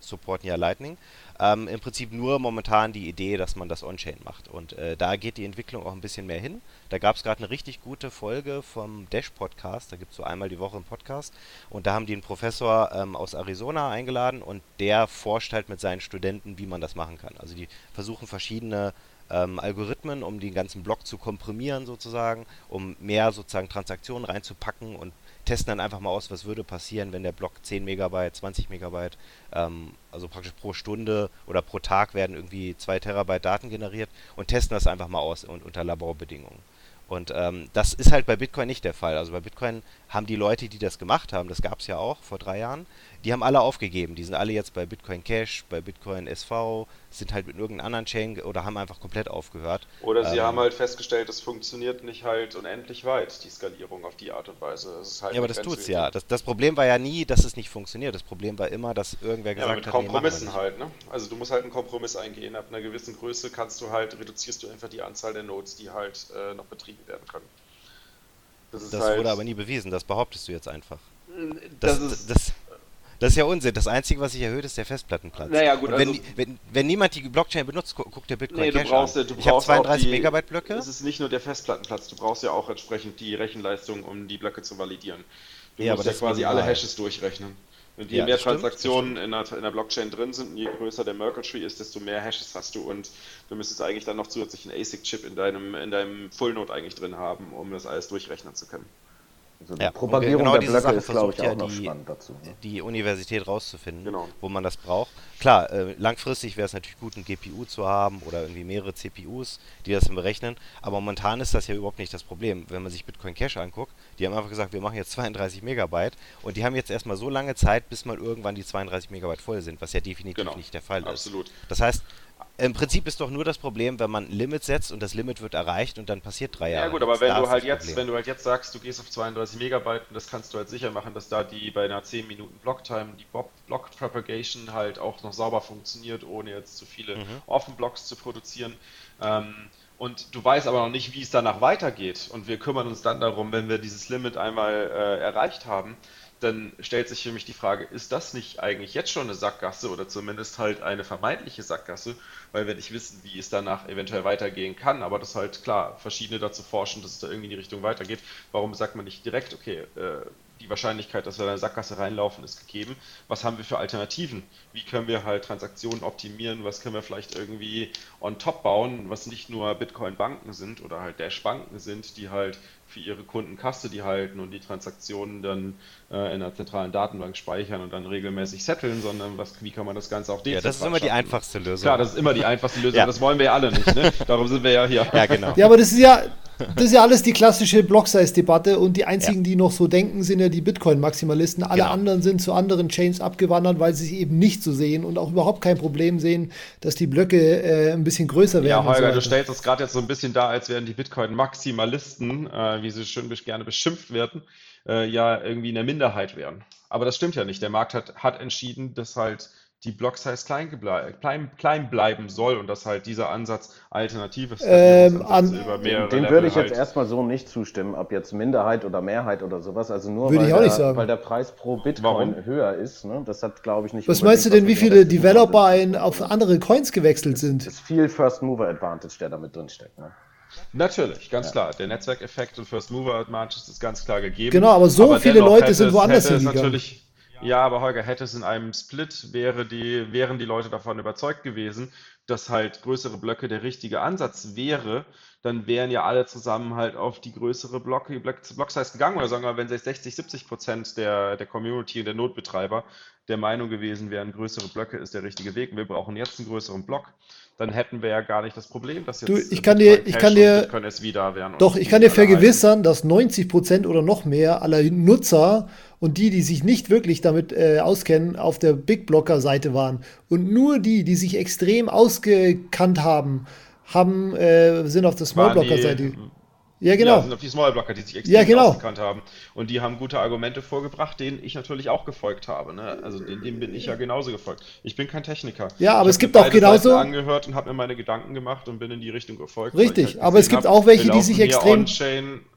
supporten ja Lightning. Ähm, Im Prinzip nur momentan die Idee, dass man das On-Chain macht. Und äh, da geht die Entwicklung auch ein bisschen mehr hin. Da gab es gerade eine richtig gute Folge vom Dash-Podcast. Da gibt es so einmal die Woche einen Podcast. Und da haben die einen Professor ähm, aus Arizona eingeladen und der forscht halt mit seinen Studenten, wie man das machen kann. Also die versuchen verschiedene ähm, Algorithmen, um den ganzen Block zu komprimieren sozusagen, um mehr sozusagen Transaktionen reinzupacken und testen dann einfach mal aus, was würde passieren, wenn der Block 10 Megabyte, 20 Megabyte, ähm, also praktisch pro Stunde oder pro Tag werden irgendwie 2 Terabyte Daten generiert und testen das einfach mal aus und unter Laborbedingungen. Und ähm, das ist halt bei Bitcoin nicht der Fall. Also bei Bitcoin haben die Leute, die das gemacht haben, das gab es ja auch vor drei Jahren, die haben alle aufgegeben. Die sind alle jetzt bei Bitcoin Cash, bei Bitcoin SV, sind halt mit irgendeinem anderen Chain oder haben einfach komplett aufgehört.
Oder sie ähm, haben halt festgestellt, es funktioniert nicht halt unendlich weit, die Skalierung auf die Art und Weise.
Halt ja, aber das tut es ja. Das, das, Problem war ja nie, dass es nicht funktioniert. Das Problem war immer, dass irgendwer gesagt ja, mit
hat, Kompromissen nee, halt, ne? Also du musst halt einen Kompromiss eingehen. Ab einer gewissen Größe kannst du halt, reduzierst du einfach die Anzahl der Nodes, die halt äh, noch betrieben werden können.
Das, das halt wurde aber nie bewiesen, das behauptest du jetzt einfach. Das, das, ist, das, das ist ja Unsinn. Das Einzige, was sich erhöht, ist der Festplattenplatz.
Naja, gut,
wenn, also, wenn, wenn, niemand die Blockchain benutzt, guckt der Bitcoin
nee,
Cash
brauchst,
an.
Du
ich habe 32 die, Megabyte Blöcke.
Es ist nicht nur der Festplattenplatz, du brauchst ja auch entsprechend die Rechenleistung, um die Blöcke zu validieren. Du ja, musst ja quasi alle Hashes durchrechnen. Und je ja, mehr Transaktionen in der, in der, Blockchain drin sind und je größer der Merkle Tree ist, desto mehr Hashes hast du. Und du müsstest eigentlich dann noch zusätzlich einen ASIC-Chip in deinem, in deinem Full-Node eigentlich drin haben, um das alles durchrechnen zu können.
Also die ja, Propagierung genau der Blöcke ist, glaube ich, auch ja noch die, spannend dazu. Ne? Die Universität rauszufinden, genau. wo man das braucht. Klar, äh, langfristig wäre es natürlich gut, ein GPU zu haben oder irgendwie mehrere CPUs, die das berechnen. Aber momentan ist das ja überhaupt nicht das Problem. Wenn man sich Bitcoin Cash anguckt, die haben einfach gesagt, wir machen jetzt 32 Megabyte und die haben jetzt erstmal so lange Zeit, bis mal irgendwann die 32 Megabyte voll sind, was ja definitiv genau. nicht der Fall ist.
Absolut.
Das heißt, im Prinzip ist doch nur das Problem, wenn man ein Limit setzt und das Limit wird erreicht und dann passiert drei Jahre.
Ja gut, aber wenn du halt jetzt, wenn du halt jetzt sagst, du gehst auf 32 Megabyte, das kannst du halt sicher machen, dass da die bei einer 10 Minuten Blocktime die Block Propagation halt auch noch sauber funktioniert, ohne jetzt zu viele mhm. Offen-Blocks zu produzieren. Ähm, und du weißt aber noch nicht, wie es danach weitergeht. Und wir kümmern uns dann darum, wenn wir dieses Limit einmal äh, erreicht haben, dann stellt sich für mich die Frage, ist das nicht eigentlich jetzt schon eine Sackgasse oder zumindest halt eine vermeintliche Sackgasse, weil wir nicht wissen, wie es danach eventuell weitergehen kann, aber das halt klar, verschiedene dazu forschen, dass es da irgendwie in die Richtung weitergeht. Warum sagt man nicht direkt, okay, äh, die Wahrscheinlichkeit, dass wir in eine Sackgasse reinlaufen, ist gegeben. Was haben wir für Alternativen? Wie können wir halt Transaktionen optimieren? Was können wir vielleicht irgendwie on top bauen, was nicht nur Bitcoin-Banken sind oder halt Dash-Banken sind, die halt für ihre Kunden Custody halten und die Transaktionen dann äh, in einer zentralen Datenbank speichern und dann regelmäßig setteln, sondern was, wie kann man das Ganze auch
dezentral Ja, das ist immer die einfachste Lösung.
Klar, das ist immer die einfachste Lösung, ja. das wollen wir ja alle nicht, ne? Darum sind wir ja hier.
Ja, genau. Ja, aber das ist ja, das ist ja alles die klassische Block-Size-Debatte und die einzigen, ja. die noch so denken, sind ja die Bitcoin-Maximalisten. Alle genau. anderen sind zu anderen Chains abgewandert, weil sie sich eben nicht so sehen und auch überhaupt kein Problem sehen, dass die Blöcke äh, ein bisschen größer werden.
Ja, Holger, so du stellst das gerade jetzt so ein bisschen da, als wären die Bitcoin-Maximalisten, äh, wie sie schön gerne beschimpft werden, äh, ja irgendwie in der Minderheit wären. Aber das stimmt ja nicht. Der Markt hat, hat entschieden, dass halt die Block-Size klein, klein, klein, bleiben soll und dass halt dieser Ansatz alternatives
ähm, an, über mehrere Dem würde ich jetzt halt erstmal so nicht zustimmen, ob jetzt Minderheit oder Mehrheit oder sowas. Also nur
weil,
der, weil, der, Preis pro Bitcoin Warum? höher ist. Ne? Das hat, glaube ich, nicht.
Was meinst du denn, wie viele Developer ein, auf andere Coins gewechselt sind?
Es ist viel First Mover Advantage, der damit drinsteckt. Ne?
Natürlich, ganz ja. klar. Der Netzwerkeffekt und First Mover Advantage ist ganz klar gegeben.
Genau, aber so aber viele Leute sind woanders hingegangen.
Ja, aber Holger, hätte es in einem Split, wäre die, wären die Leute davon überzeugt gewesen, dass halt größere Blöcke der richtige Ansatz wäre, dann wären ja alle zusammen halt auf die größere Block, Block, Block-Size gegangen. Oder sagen wir, wenn 60, 70 Prozent der, der Community und der Notbetreiber der Meinung gewesen wären, größere Blöcke ist der richtige Weg und wir brauchen jetzt einen größeren Block, dann hätten wir ja gar nicht das Problem, dass jetzt
du, ich kann dir, ich kann dir. Doch, ich kann dir vergewissern, dass 90 Prozent oder noch mehr aller Nutzer und die, die sich nicht wirklich damit äh, auskennen, auf der Big Blocker Seite waren. Und nur die, die sich extrem ausgekannt haben, haben äh, sind auf der Small Blocker Seite. Ja, genau. Ja,
sind auf die Small Blocker, die sich
extrem ja, genau.
ausgekannt haben. Und die haben gute Argumente vorgebracht, denen ich natürlich auch gefolgt habe. Ne? Also dem bin ich ja genauso gefolgt. Ich bin kein Techniker.
Ja, aber ich es gibt auch genauso.
Seiten angehört und habe mir meine Gedanken gemacht und bin in die Richtung gefolgt.
Richtig, halt aber es gibt hab, auch welche, die sich extrem.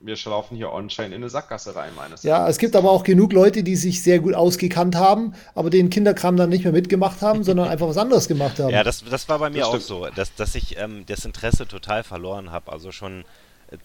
wir laufen hier on-chain in eine Sackgasse rein, meines
Ja, Erachtens. es gibt aber auch genug Leute, die sich sehr gut ausgekannt haben, aber den Kinderkram dann nicht mehr mitgemacht haben, sondern einfach was anderes gemacht haben.
Ja, das, das war bei mir das auch so, dass, dass ich ähm, das Interesse total verloren habe. Also schon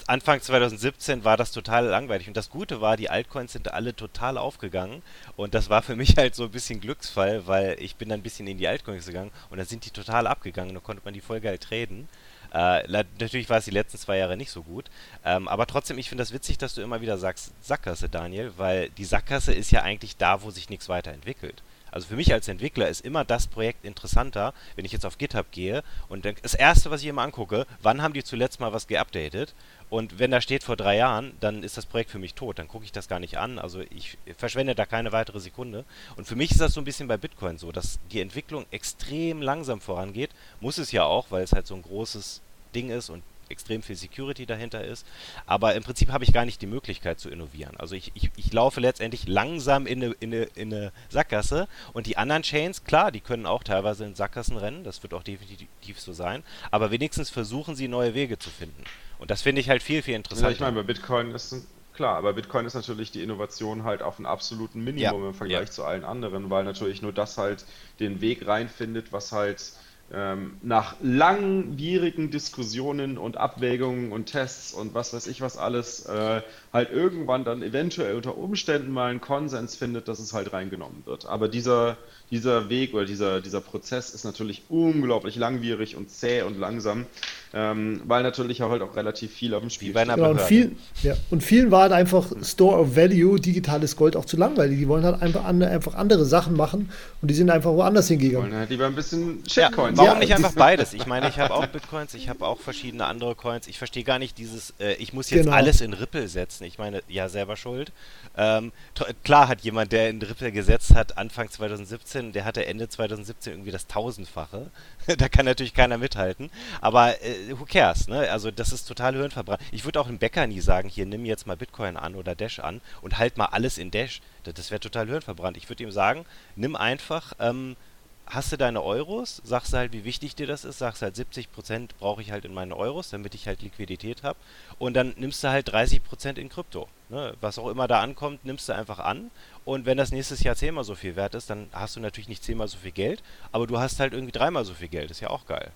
Anfang 2017 war das total langweilig. Und das Gute war, die Altcoins sind alle total aufgegangen. Und das war für mich halt so ein bisschen Glücksfall, weil ich bin dann ein bisschen in die Altcoins gegangen und dann sind die total abgegangen. Da konnte man die voll geil traden. Äh, natürlich war es die letzten zwei Jahre nicht so gut. Ähm, aber trotzdem, ich finde das witzig, dass du immer wieder sagst Sackgasse, Daniel, weil die Sackgasse ist ja eigentlich da, wo sich nichts weiterentwickelt. Also für mich als Entwickler ist immer das Projekt interessanter, wenn ich jetzt auf GitHub gehe und das erste, was ich immer angucke, wann haben die zuletzt mal was geupdatet? Und wenn da steht vor drei Jahren, dann ist das Projekt für mich tot. Dann gucke ich das gar nicht an. Also ich verschwende da keine weitere Sekunde. Und für mich ist das so ein bisschen bei Bitcoin so, dass die Entwicklung extrem langsam vorangeht. Muss es ja auch, weil es halt so ein großes Ding ist und extrem viel Security dahinter ist. Aber im Prinzip habe ich gar nicht die Möglichkeit zu innovieren. Also ich, ich, ich laufe letztendlich langsam in eine, in, eine, in eine Sackgasse und die anderen Chains, klar, die können auch teilweise in Sackgassen rennen, das wird auch definitiv so sein, aber wenigstens versuchen sie neue Wege zu finden. Und das finde ich halt viel, viel interessanter. Ja,
ich meine, bei Bitcoin ist Klar, aber Bitcoin ist natürlich die Innovation halt auf einem absoluten Minimum ja, im Vergleich ja. zu allen anderen, weil natürlich nur das halt den Weg reinfindet, was halt ähm, nach langwierigen Diskussionen und Abwägungen und Tests und was weiß ich was alles, äh, halt irgendwann dann eventuell unter Umständen mal einen Konsens findet, dass es halt reingenommen wird. Aber dieser, dieser Weg oder dieser, dieser Prozess ist natürlich unglaublich langwierig und zäh und langsam ähm, weil natürlich auch halt auch relativ viel auf dem Spiel
steht. Genau, und, viel, ja, und vielen war halt einfach Store of Value, digitales Gold auch zu langweilig. Die wollen halt einfach, an, einfach andere Sachen machen und die sind einfach woanders hingegangen. Die wollen
halt lieber ein bisschen Shitcoins.
Ja, warum nicht einfach beides? Ich meine, ich habe auch Bitcoins, ich habe auch verschiedene andere Coins. Ich verstehe gar nicht dieses, äh, ich muss jetzt genau. alles in Ripple setzen. Ich meine, ja, selber schuld. Ähm, klar hat jemand, der in Ripple gesetzt hat, Anfang 2017, der hatte Ende 2017 irgendwie das Tausendfache. da kann natürlich keiner mithalten. Aber äh, who cares, ne? Also das ist total hirnverbrannt. Ich würde auch einem Bäcker nie sagen, hier nimm jetzt mal Bitcoin an oder Dash an und halt mal alles in Dash. Das, das wäre total hirnverbrannt. Ich würde ihm sagen, nimm einfach, ähm, hast du deine Euros, sagst halt, wie wichtig dir das ist, sagst halt 70% brauche ich halt in meine Euros, damit ich halt Liquidität habe und dann nimmst du halt 30% in Krypto. Ne? Was auch immer da ankommt, nimmst du einfach an und wenn das nächstes Jahr zehnmal so viel wert ist, dann hast du natürlich nicht zehnmal so viel Geld, aber du hast halt irgendwie dreimal so viel Geld. Ist ja auch geil.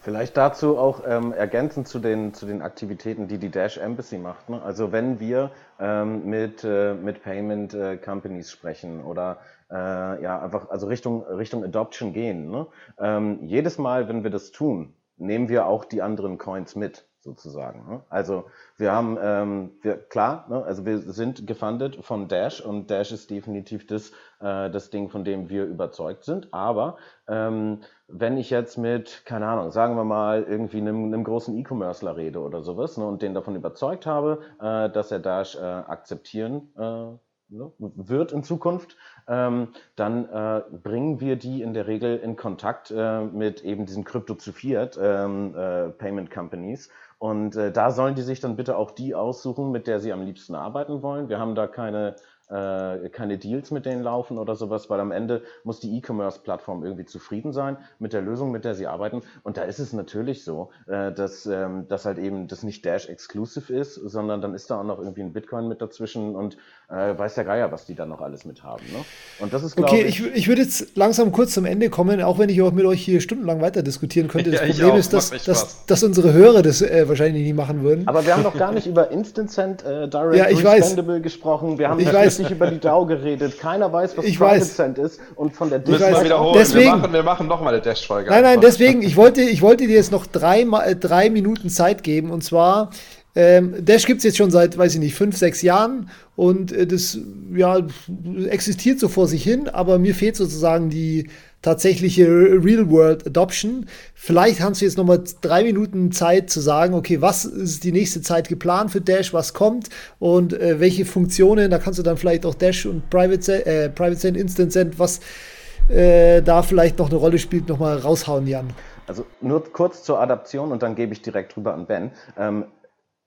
Vielleicht dazu auch ähm, ergänzend zu den, zu den Aktivitäten, die die Dash Embassy macht. Ne? Also wenn wir ähm, mit, äh, mit Payment äh, Companies sprechen oder äh, ja einfach also Richtung, Richtung Adoption gehen, ne? ähm, jedes Mal, wenn wir das tun, nehmen wir auch die anderen Coins mit sozusagen. Ne? Also wir haben, ähm, wir, klar, ne, also wir sind gefundet von Dash und Dash ist definitiv das, äh, das Ding, von dem wir überzeugt sind. Aber ähm, wenn ich jetzt mit, keine Ahnung, sagen wir mal, irgendwie einem, einem großen E-Commercer rede oder sowas ne, und den davon überzeugt habe, äh, dass er Dash äh, akzeptieren äh, ne, wird in Zukunft, ähm, dann äh, bringen wir die in der Regel in Kontakt äh, mit eben diesen Crypto zu Fiat ähm, äh, Payment Companies und äh, da sollen die sich dann bitte auch die aussuchen, mit der sie am liebsten arbeiten wollen. Wir haben da keine äh, keine Deals mit denen laufen oder sowas, weil am Ende muss die E-Commerce-Plattform irgendwie zufrieden sein mit der Lösung, mit der sie arbeiten. Und da ist es natürlich so, äh, dass ähm, das halt eben das nicht Dash Exclusive ist, sondern dann ist da auch noch irgendwie ein Bitcoin mit dazwischen und äh, weiß der Geier, was die da noch alles mit haben. Ne? Und das ist,
Okay, ich, ich, ich würde jetzt langsam kurz zum Ende kommen, auch wenn ich auch mit euch hier stundenlang weiter diskutieren könnte. Das ja, Problem ist, dass, dass, dass, unsere Hörer das äh, wahrscheinlich nie machen würden.
Aber wir haben noch gar nicht über Instant Send äh, Direct
ja, ich
Respendable gesprochen. Wir haben ich weiß. Nicht über die DAO geredet. Keiner weiß, was
ich Private
ist. Und von der
Müssen wir wiederholen. Deswegen, wir machen, wir machen nochmal eine Dash-Folge.
Nein, nein, deswegen, ich wollte, ich wollte dir jetzt noch drei, äh, drei Minuten Zeit geben. Und zwar ähm, Dash gibt es jetzt schon seit, weiß ich nicht, fünf, sechs Jahren und äh, das ja, existiert so vor sich hin, aber mir fehlt sozusagen die tatsächliche Real-World-Adoption. Vielleicht hast du jetzt nochmal drei Minuten Zeit zu sagen, okay, was ist die nächste Zeit geplant für Dash, was kommt und äh, welche Funktionen, da kannst du dann vielleicht auch Dash und Private, äh, Private Send, Instant Send, was äh, da vielleicht noch eine Rolle spielt, nochmal raushauen, Jan.
Also nur kurz zur Adaption und dann gebe ich direkt rüber an Ben. Ähm,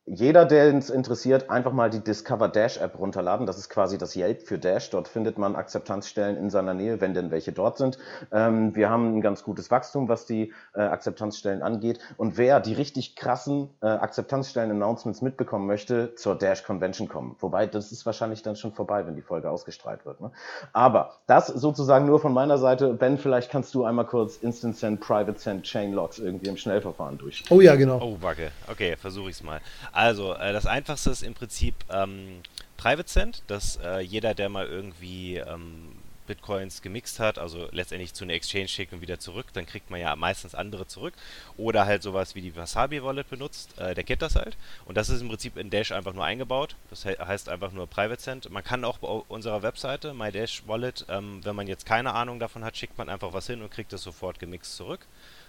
jeder, der es interessiert, einfach mal die Discover Dash App runterladen. Das ist quasi das Yelp für Dash. Dort findet man Akzeptanzstellen in seiner Nähe, wenn denn welche dort sind. Ähm, wir haben ein ganz gutes Wachstum, was die äh, Akzeptanzstellen angeht. Und wer die richtig krassen äh, Akzeptanzstellen-Announcements mitbekommen möchte, zur Dash Convention kommen. Wobei, das ist wahrscheinlich dann schon vorbei, wenn die Folge ausgestrahlt wird. Ne? Aber das sozusagen nur von meiner Seite. Ben, vielleicht kannst du einmal kurz Instant Send, Private Send, Chain Logs irgendwie im Schnellverfahren durch.
Oh ja, genau. Oh, wacke. Okay, versuche ich es mal. Also, äh, das einfachste ist im Prinzip ähm, Private Send, dass äh, jeder, der mal irgendwie ähm, Bitcoins gemixt hat, also letztendlich zu einer Exchange schickt und wieder zurück, dann kriegt man ja meistens andere zurück. Oder halt sowas wie die Wasabi Wallet benutzt, äh, der kennt das halt. Und das ist im Prinzip in Dash einfach nur eingebaut. Das he heißt einfach nur Private Send. Man kann auch bei unserer Webseite, My Dash Wallet, ähm, wenn man jetzt keine Ahnung davon hat, schickt man einfach was hin und kriegt es sofort gemixt zurück.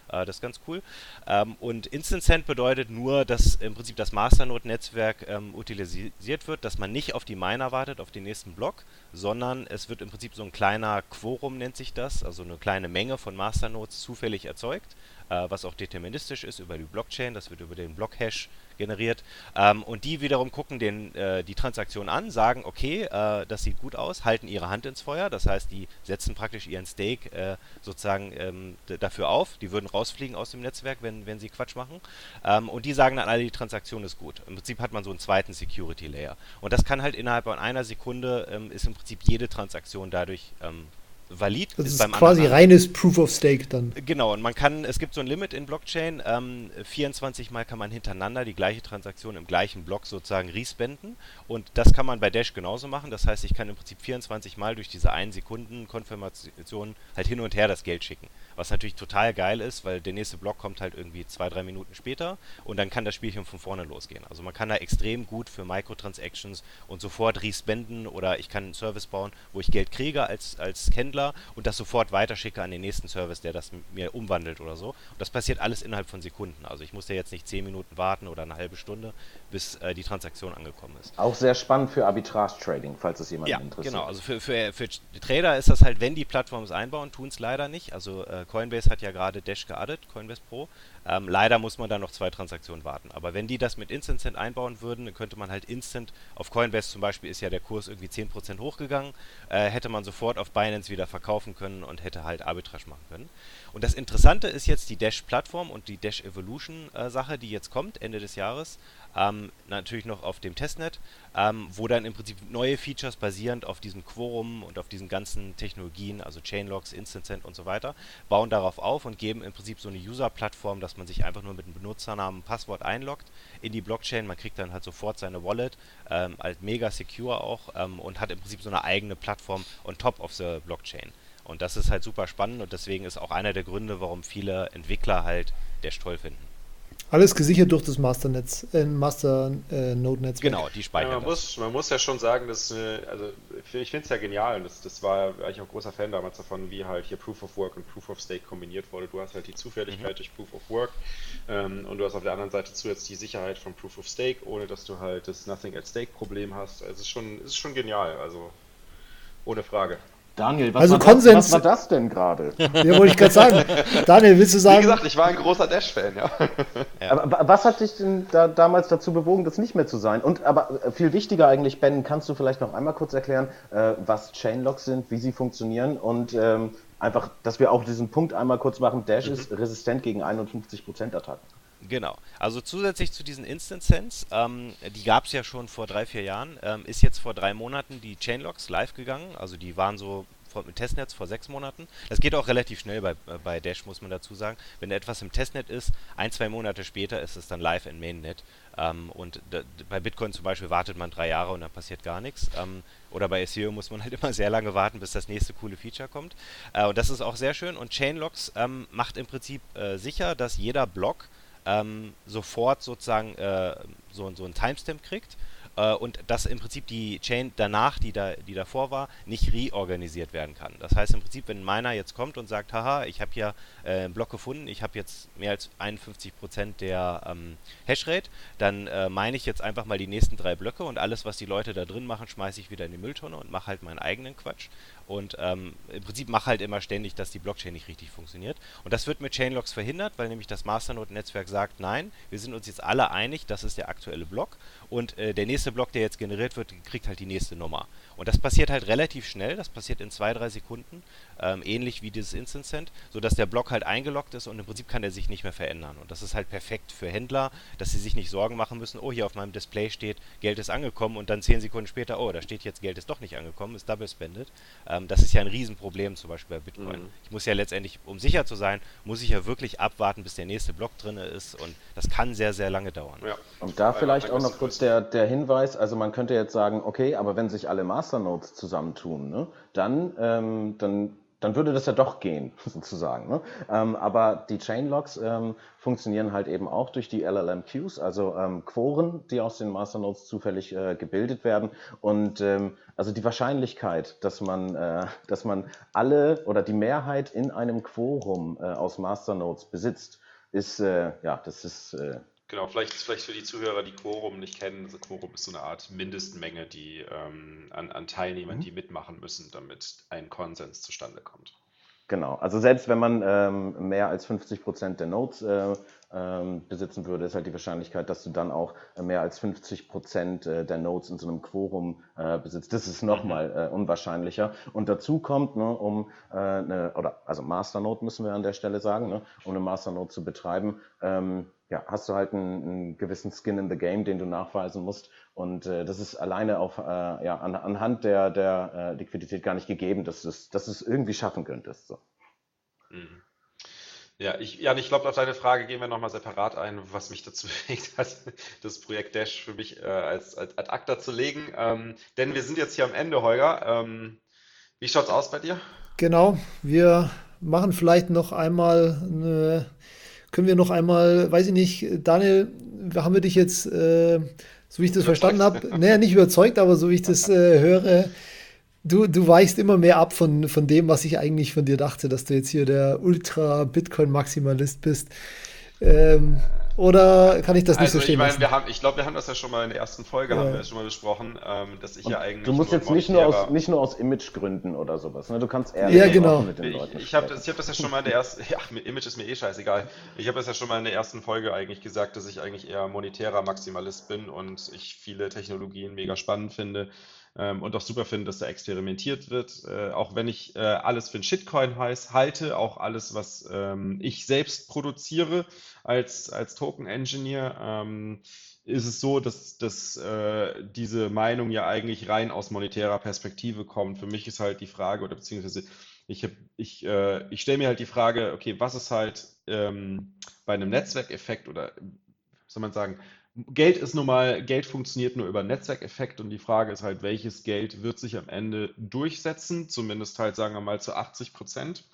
Äh, das ist ganz cool. Ähm, und Instant Send bedeutet nur, dass im Prinzip das Masternode-Netzwerk ähm, utilisiert wird, dass man nicht auf die Miner wartet, auf den nächsten Block, sondern es wird im Prinzip so ein kleiner Quorum, nennt sich das, also eine kleine Menge von Masternodes zufällig erzeugt, was auch deterministisch ist über die Blockchain. Das wird über den Blockhash generiert. Ähm, und die wiederum gucken den, äh, die Transaktion an, sagen, okay, äh, das sieht gut aus, halten ihre Hand ins Feuer. Das heißt, die setzen praktisch ihren Stake äh, sozusagen ähm, dafür auf. Die würden rausfliegen aus dem Netzwerk, wenn, wenn sie Quatsch machen. Ähm, und die sagen dann alle, die Transaktion ist gut. Im Prinzip hat man so einen zweiten Security Layer. Und das kann halt innerhalb von einer Sekunde, ähm, ist im Prinzip jede Transaktion dadurch ähm, valid.
Das ist, ist quasi anderen. reines Proof of Stake dann.
Genau, und man kann, es gibt so ein Limit in Blockchain, ähm, 24 Mal kann man hintereinander die gleiche Transaktion im gleichen Block sozusagen respenden und das kann man bei Dash genauso machen. Das heißt, ich kann im Prinzip 24 Mal durch diese 1 Sekunden Konfirmation halt hin und her das Geld schicken. Was natürlich total geil ist, weil der nächste Block kommt halt irgendwie zwei, drei Minuten später und dann kann das Spielchen von vorne losgehen. Also man kann da extrem gut für Microtransactions und sofort respenden oder ich kann einen Service bauen, wo ich Geld kriege als, als Händler und das sofort weiterschicke an den nächsten Service, der das mir umwandelt oder so. Und das passiert alles innerhalb von Sekunden. Also ich muss ja jetzt nicht zehn Minuten warten oder eine halbe Stunde, bis äh, die Transaktion angekommen ist.
Auch sehr spannend für Arbitrage-Trading, falls es jemanden
ja,
interessiert.
Genau, also für, für, für Trader ist das halt, wenn die Plattformen es einbauen, tun es leider nicht. Also äh, Coinbase hat ja gerade Dash geaddet, Coinbase Pro. Ähm, leider muss man da noch zwei Transaktionen warten. Aber wenn die das mit Instant Cent einbauen würden, dann könnte man halt instant, auf Coinbase zum Beispiel ist ja der Kurs irgendwie 10% hochgegangen, äh, hätte man sofort auf Binance wieder verkaufen können und hätte halt Arbitrage machen können. Und das Interessante ist jetzt die Dash-Plattform und die Dash Evolution-Sache, äh, die jetzt kommt, Ende des Jahres. Ähm, natürlich noch auf dem Testnet, ähm, wo dann im Prinzip neue Features basierend auf diesem Quorum und auf diesen ganzen Technologien, also Chainlocks, Instant und so weiter, bauen darauf auf und geben im Prinzip so eine User-Plattform, dass man sich einfach nur mit einem Benutzernamen und Passwort einloggt in die Blockchain. Man kriegt dann halt sofort seine Wallet, ähm, halt mega secure auch ähm, und hat im Prinzip so eine eigene Plattform on top of the Blockchain. Und das ist halt super spannend und deswegen ist auch einer der Gründe, warum viele Entwickler halt Dash toll finden.
Alles gesichert durch das Masternetz, äh, Master-Node-Netz.
Äh, genau, die speichern
ja, man, muss, man muss ja schon sagen, dass, äh, also ich finde es ja genial und das, das war eigentlich auch großer Fan damals davon, wie halt hier Proof of Work und Proof of Stake kombiniert wurde. Du hast halt die Zufälligkeit mhm. durch Proof of Work ähm, und du hast auf der anderen Seite zusätzlich die Sicherheit von Proof of Stake, ohne dass du halt das Nothing at Stake Problem hast. Also es ist schon, es ist schon genial, also ohne Frage.
Daniel, was, also war, Konsens, das, was war das denn gerade?
Ja, wollte ich gerade sagen. Daniel, willst du sagen? Wie
gesagt, ich war ein großer Dash-Fan, ja.
ja. Aber was hat dich denn da damals dazu bewogen, das nicht mehr zu sein? Und aber äh, viel wichtiger eigentlich, Ben, kannst du vielleicht noch einmal kurz erklären, äh, was Chainlocks sind, wie sie funktionieren und ähm, einfach, dass wir auch diesen Punkt einmal kurz machen. Dash mhm. ist resistent gegen 51% Attacken.
Genau. Also zusätzlich zu diesen Instant Sense, ähm, die gab es ja schon vor drei, vier Jahren, ähm, ist jetzt vor drei Monaten die Chainlocks live gegangen. Also die waren so mit Testnetz vor sechs Monaten. Das geht auch relativ schnell bei, äh, bei Dash, muss man dazu sagen. Wenn etwas im Testnet ist, ein, zwei Monate später ist es dann live in Mainnet. Ähm, und bei Bitcoin zum Beispiel wartet man drei Jahre und dann passiert gar nichts. Ähm, oder bei Ethereum muss man halt immer sehr lange warten, bis das nächste coole Feature kommt. Äh, und das ist auch sehr schön. Und Chainlocks ähm, macht im Prinzip äh, sicher, dass jeder Block ähm, sofort sozusagen äh, so, so einen Timestamp kriegt äh, und dass im Prinzip die Chain danach, die, da, die davor war, nicht reorganisiert werden kann. Das heißt im Prinzip, wenn meiner jetzt kommt und sagt, haha, ich habe hier äh, einen Block gefunden, ich habe jetzt mehr als 51% der ähm, Hashrate, dann äh, meine ich jetzt einfach mal die nächsten drei Blöcke und alles, was die Leute da drin machen, schmeiße ich wieder in die Mülltonne und mache halt meinen eigenen Quatsch. Und ähm, im Prinzip mache halt immer ständig, dass die Blockchain nicht richtig funktioniert. Und das wird mit Chainlocks verhindert, weil nämlich das Masternode-Netzwerk sagt, nein, wir sind uns jetzt alle einig, das ist der aktuelle Block. Und äh, der nächste Block, der jetzt generiert wird, kriegt halt die nächste Nummer. Und das passiert halt relativ schnell, das passiert in zwei, drei Sekunden, ähm, ähnlich wie dieses Instant Send, sodass der Block halt eingeloggt ist und im Prinzip kann er sich nicht mehr verändern. Und das ist halt perfekt für Händler, dass sie sich nicht Sorgen machen müssen, oh, hier auf meinem Display steht, Geld ist angekommen und dann zehn Sekunden später, oh, da steht jetzt, Geld ist doch nicht angekommen, ist double spended. Ähm, das ist ja ein Riesenproblem zum Beispiel bei Bitcoin. Mhm. Ich muss ja letztendlich, um sicher zu sein, muss ich ja wirklich abwarten, bis der nächste Block drin ist und das kann sehr, sehr lange dauern.
Ja. Und da vielleicht auch noch kurz der, der Hinweis, also man könnte jetzt sagen, okay, aber wenn sich alle Masternodes zusammentun, ne, dann, ähm, dann dann würde das ja doch gehen, sozusagen. Ne? Ähm, aber die Chainlocks ähm, funktionieren halt eben auch durch die LLM-Queues, also ähm, Quoren, die aus den Masternodes zufällig äh, gebildet werden. Und ähm, also die Wahrscheinlichkeit, dass man, äh, dass man alle oder die Mehrheit in einem Quorum äh, aus Masternodes besitzt, ist, äh, ja, das ist äh,
Genau, vielleicht, vielleicht für die Zuhörer, die Quorum nicht kennen. Also Quorum ist so eine Art Mindestmenge die, ähm, an, an Teilnehmern, mhm. die mitmachen müssen, damit ein Konsens zustande kommt.
Genau, also selbst wenn man ähm, mehr als 50 Prozent der Nodes äh, ähm, besitzen würde, ist halt die Wahrscheinlichkeit, dass du dann auch mehr als 50 Prozent äh, der Nodes in so einem Quorum äh, besitzt. Das ist nochmal mhm. äh, unwahrscheinlicher. Und dazu kommt, ne, um äh, eine, oder also Masternode müssen wir an der Stelle sagen, ne, um eine Masternode zu betreiben, ähm, ja, hast du halt einen, einen, gewissen Skin in the Game, den du nachweisen musst. Und äh, das ist alleine auf, äh, ja, an, anhand der, der äh, Liquidität gar nicht gegeben, dass du es, dass du es irgendwie schaffen könntest. So.
Mhm. Ja, ich, Jan, ich glaube, auf deine Frage gehen wir nochmal separat ein, was mich dazu bewegt hat, das Projekt Dash für mich äh, als, als ad acta zu legen. Ähm, denn wir sind jetzt hier am Ende, Holger. Ähm, wie schaut es aus bei dir?
Genau, wir machen vielleicht noch einmal eine können wir noch einmal, weiß ich nicht, Daniel, haben wir dich jetzt, äh, so wie ich das verstanden habe, naja, nicht überzeugt, aber so wie ich das äh, höre, du, du weichst immer mehr ab von, von dem, was ich eigentlich von dir dachte, dass du jetzt hier der Ultra-Bitcoin-Maximalist bist. Ähm, oder kann ich das nicht also so stehen
ich meine, wir haben, ich glaube, wir haben das ja schon mal in der ersten Folge, ja. haben wir das schon mal besprochen, ähm, dass ich
Und
ja eigentlich.
Du musst jetzt nicht nur, aus, nicht nur aus Imagegründen oder sowas, ne? Du kannst
ehrlich ja, genau.
mit den Leuten Ich, ich habe das, hab das ja schon mal in der ersten, ja, mit Image ist mir eh scheißegal. Ich habe das ja schon mal in der ersten Folge eigentlich gesagt, dass ich eigentlich eher monetärer Maximalist bin und ich viele Technologien mega spannend finde ähm, und auch super finde, dass da experimentiert wird. Äh, auch wenn ich äh, alles für ein Shitcoin heiß, halte, auch alles, was ähm, ich selbst produziere als, als Token-Engineer, ähm, ist es so, dass, dass äh, diese Meinung ja eigentlich rein aus monetärer Perspektive kommt. Für mich ist halt die Frage, oder beziehungsweise ich, ich, äh, ich stelle mir halt die Frage, okay, was ist halt ähm, bei einem Netzwerkeffekt oder soll man sagen, Geld ist nun mal, Geld funktioniert nur über Netzwerkeffekt und die Frage ist halt, welches Geld wird sich am Ende durchsetzen, zumindest halt sagen wir mal zu 80 Prozent.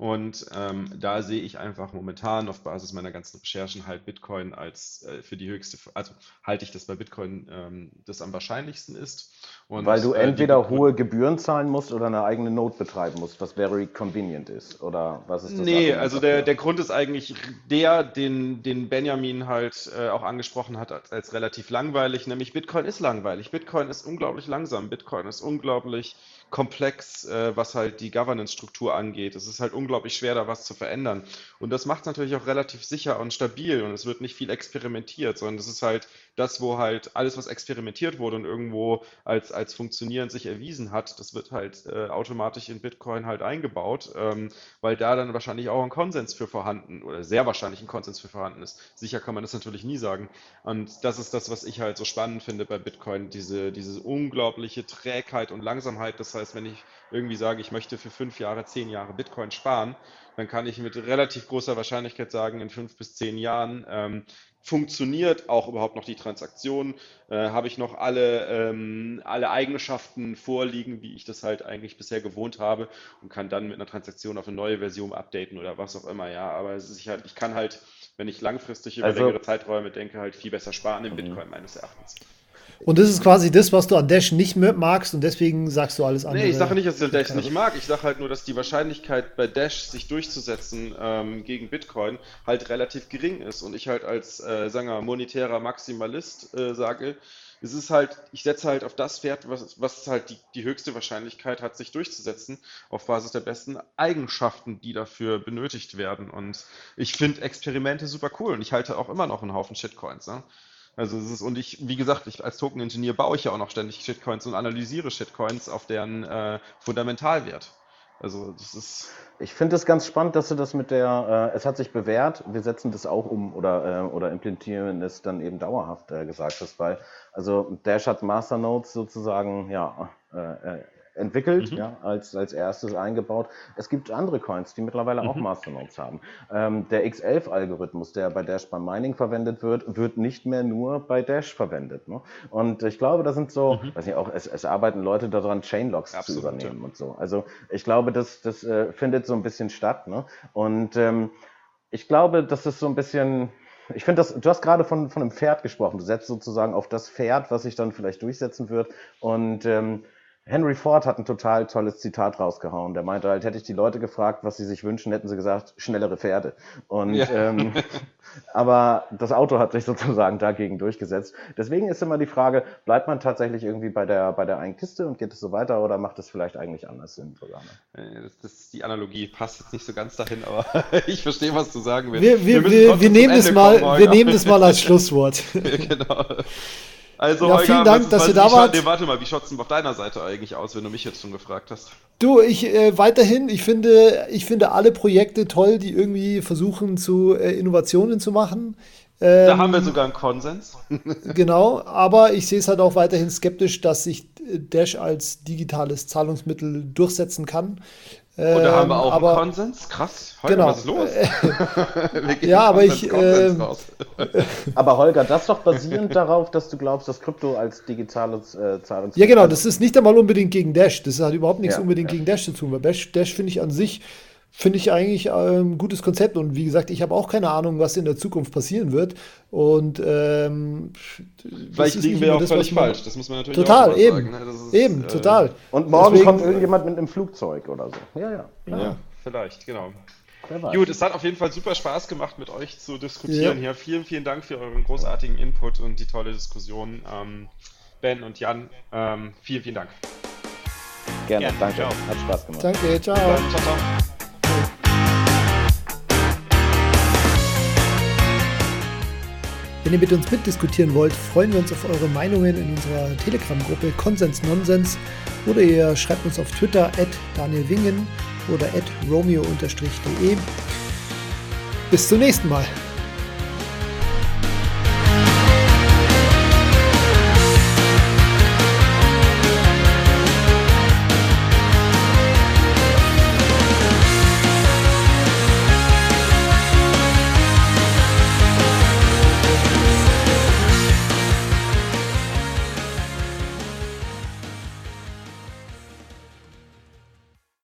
Und ähm, da sehe ich einfach momentan auf Basis meiner ganzen Recherchen halt Bitcoin als äh, für die höchste, also halte ich das bei Bitcoin ähm, das am wahrscheinlichsten ist.
Und, Weil du äh, entweder hohe Gebühren zahlen musst oder eine eigene Node betreiben musst, was very convenient ist. Oder was ist das?
Nee, also der, der Grund ist eigentlich der, den, den Benjamin halt äh, auch angesprochen hat als, als relativ langweilig, nämlich Bitcoin ist langweilig. Bitcoin ist unglaublich langsam. Bitcoin ist unglaublich komplex, äh, was halt die Governance-Struktur angeht. Es ist halt unglaublich schwer, da was zu verändern. Und das macht es natürlich auch relativ sicher und stabil und es wird nicht viel experimentiert, sondern es ist halt das, wo halt alles, was experimentiert wurde und irgendwo als, als funktionierend sich erwiesen hat, das wird halt äh, automatisch in Bitcoin halt eingebaut, ähm, weil da dann wahrscheinlich auch ein Konsens für vorhanden oder sehr wahrscheinlich ein Konsens für vorhanden ist. Sicher kann man das natürlich nie sagen. Und das ist das, was ich halt so spannend finde bei Bitcoin, diese, diese unglaubliche Trägheit und Langsamkeit. Das heißt, wenn ich irgendwie sage, ich möchte für fünf Jahre, zehn Jahre Bitcoin sparen, dann kann ich mit relativ großer Wahrscheinlichkeit sagen, in fünf bis zehn Jahren ähm, funktioniert auch überhaupt noch die Transaktion, äh, habe ich noch alle, ähm, alle Eigenschaften vorliegen, wie ich das halt eigentlich bisher gewohnt habe und kann dann mit einer Transaktion auf eine neue Version updaten oder was auch immer, ja, aber es ist halt, ich kann halt, wenn ich langfristig über also, längere Zeiträume denke, halt viel besser sparen im mhm. Bitcoin meines Erachtens.
Und das ist quasi das, was du an Dash nicht magst und deswegen sagst du alles andere.
Nee, ich sage nicht, dass ich Dash nicht mag. Ich sage halt nur, dass die Wahrscheinlichkeit bei Dash sich durchzusetzen ähm, gegen Bitcoin halt relativ gering ist. Und ich halt als, äh, wir, monetärer Maximalist äh, sage, es ist halt, ich setze halt auf das Pferd, was, was halt die, die höchste Wahrscheinlichkeit hat, sich durchzusetzen, auf Basis der besten Eigenschaften, die dafür benötigt werden. Und ich finde Experimente super cool und ich halte auch immer noch einen Haufen Shitcoins. Ne? Also es ist, und ich, wie gesagt, ich als Token-Ingenieur baue ich ja auch noch ständig Shitcoins und analysiere Shitcoins auf deren äh, Fundamentalwert. Also das ist.
Ich finde es ganz spannend, dass du das mit der, äh, es hat sich bewährt, wir setzen das auch um oder, äh, oder implementieren es dann eben dauerhaft äh, gesagt hast, weil also Dash hat Masternodes sozusagen ja äh, äh, entwickelt, mhm. ja, als, als erstes eingebaut. Es gibt andere Coins, die mittlerweile mhm. auch Masternodes haben. Ähm, der X11-Algorithmus, der bei Dash beim Mining verwendet wird, wird nicht mehr nur bei Dash verwendet. Ne? Und ich glaube, da sind so, mhm. weiß nicht, auch es, es arbeiten Leute daran, Chainlocks Absolut, zu übernehmen ja. und so. Also ich glaube, das, das äh, findet so ein bisschen statt. Ne? Und ähm, ich glaube, das ist so ein bisschen, ich finde das, du hast gerade von, von einem Pferd gesprochen. Du setzt sozusagen auf das Pferd, was sich dann vielleicht durchsetzen wird. Und ähm, Henry Ford hat ein total tolles Zitat rausgehauen. Der meinte halt, hätte ich die Leute gefragt, was sie sich wünschen, hätten sie gesagt, schnellere Pferde. Und ja. ähm, aber das Auto hat sich sozusagen dagegen durchgesetzt. Deswegen ist immer die Frage, bleibt man tatsächlich irgendwie bei der, bei der einen Kiste und geht es so weiter oder macht es vielleicht eigentlich anders in Programme?
Äh, das, das, die Analogie passt jetzt nicht so ganz dahin, aber ich verstehe, was du sagen willst.
Wir, wir, wir, wir nehmen, das mal, wir nehmen das mal als Schlusswort. genau.
Also, ja, Holger,
vielen Dank, dass ihr da wart.
Nee, warte mal, wie schaut es denn auf deiner Seite eigentlich aus, wenn du mich jetzt schon gefragt hast?
Du, ich äh, weiterhin, ich finde, ich finde alle Projekte toll, die irgendwie versuchen, zu äh, Innovationen zu machen.
Ähm, da haben wir sogar einen Konsens.
genau, aber ich sehe es halt auch weiterhin skeptisch, dass sich Dash als digitales Zahlungsmittel durchsetzen kann.
Und da haben wir auch aber, einen Konsens. Krass.
Holger, genau.
was ist los?
ja, aber ich. Äh,
aber Holger, das doch basierend darauf, dass du glaubst, dass Krypto als digitales äh, Zahlungsmittel.
Ja, genau. Das ist nicht einmal unbedingt gegen Dash. Das hat überhaupt nichts ja, unbedingt ja. gegen Dash zu tun. Weil Dash, Dash finde ich an sich finde ich eigentlich ein ähm, gutes Konzept. Und wie gesagt, ich habe auch keine Ahnung, was in der Zukunft passieren wird. Und ähm,
vielleicht liegen wir auch das, völlig falsch. Das muss man natürlich
total,
auch
eben, sagen. Ne? Ist, eben, äh, total.
Und morgen Deswegen, kommt irgendjemand mit einem Flugzeug oder so.
Ja, ja. Ja, ja vielleicht, genau. Gut, es hat auf jeden Fall super Spaß gemacht, mit euch zu diskutieren ja. hier. Vielen, vielen Dank für euren großartigen Input und die tolle Diskussion. Ähm, ben und Jan, ähm, vielen, vielen Dank.
Gerne, Gerne. danke. Ciao. Hat Spaß gemacht.
Danke, ciao. Ciao, ciao. Wenn ihr mit uns mitdiskutieren wollt, freuen wir uns auf eure Meinungen in unserer Telegram-Gruppe Konsens Nonsens oder ihr schreibt uns auf Twitter at danielwingen oder at romeo-de. Bis zum nächsten Mal.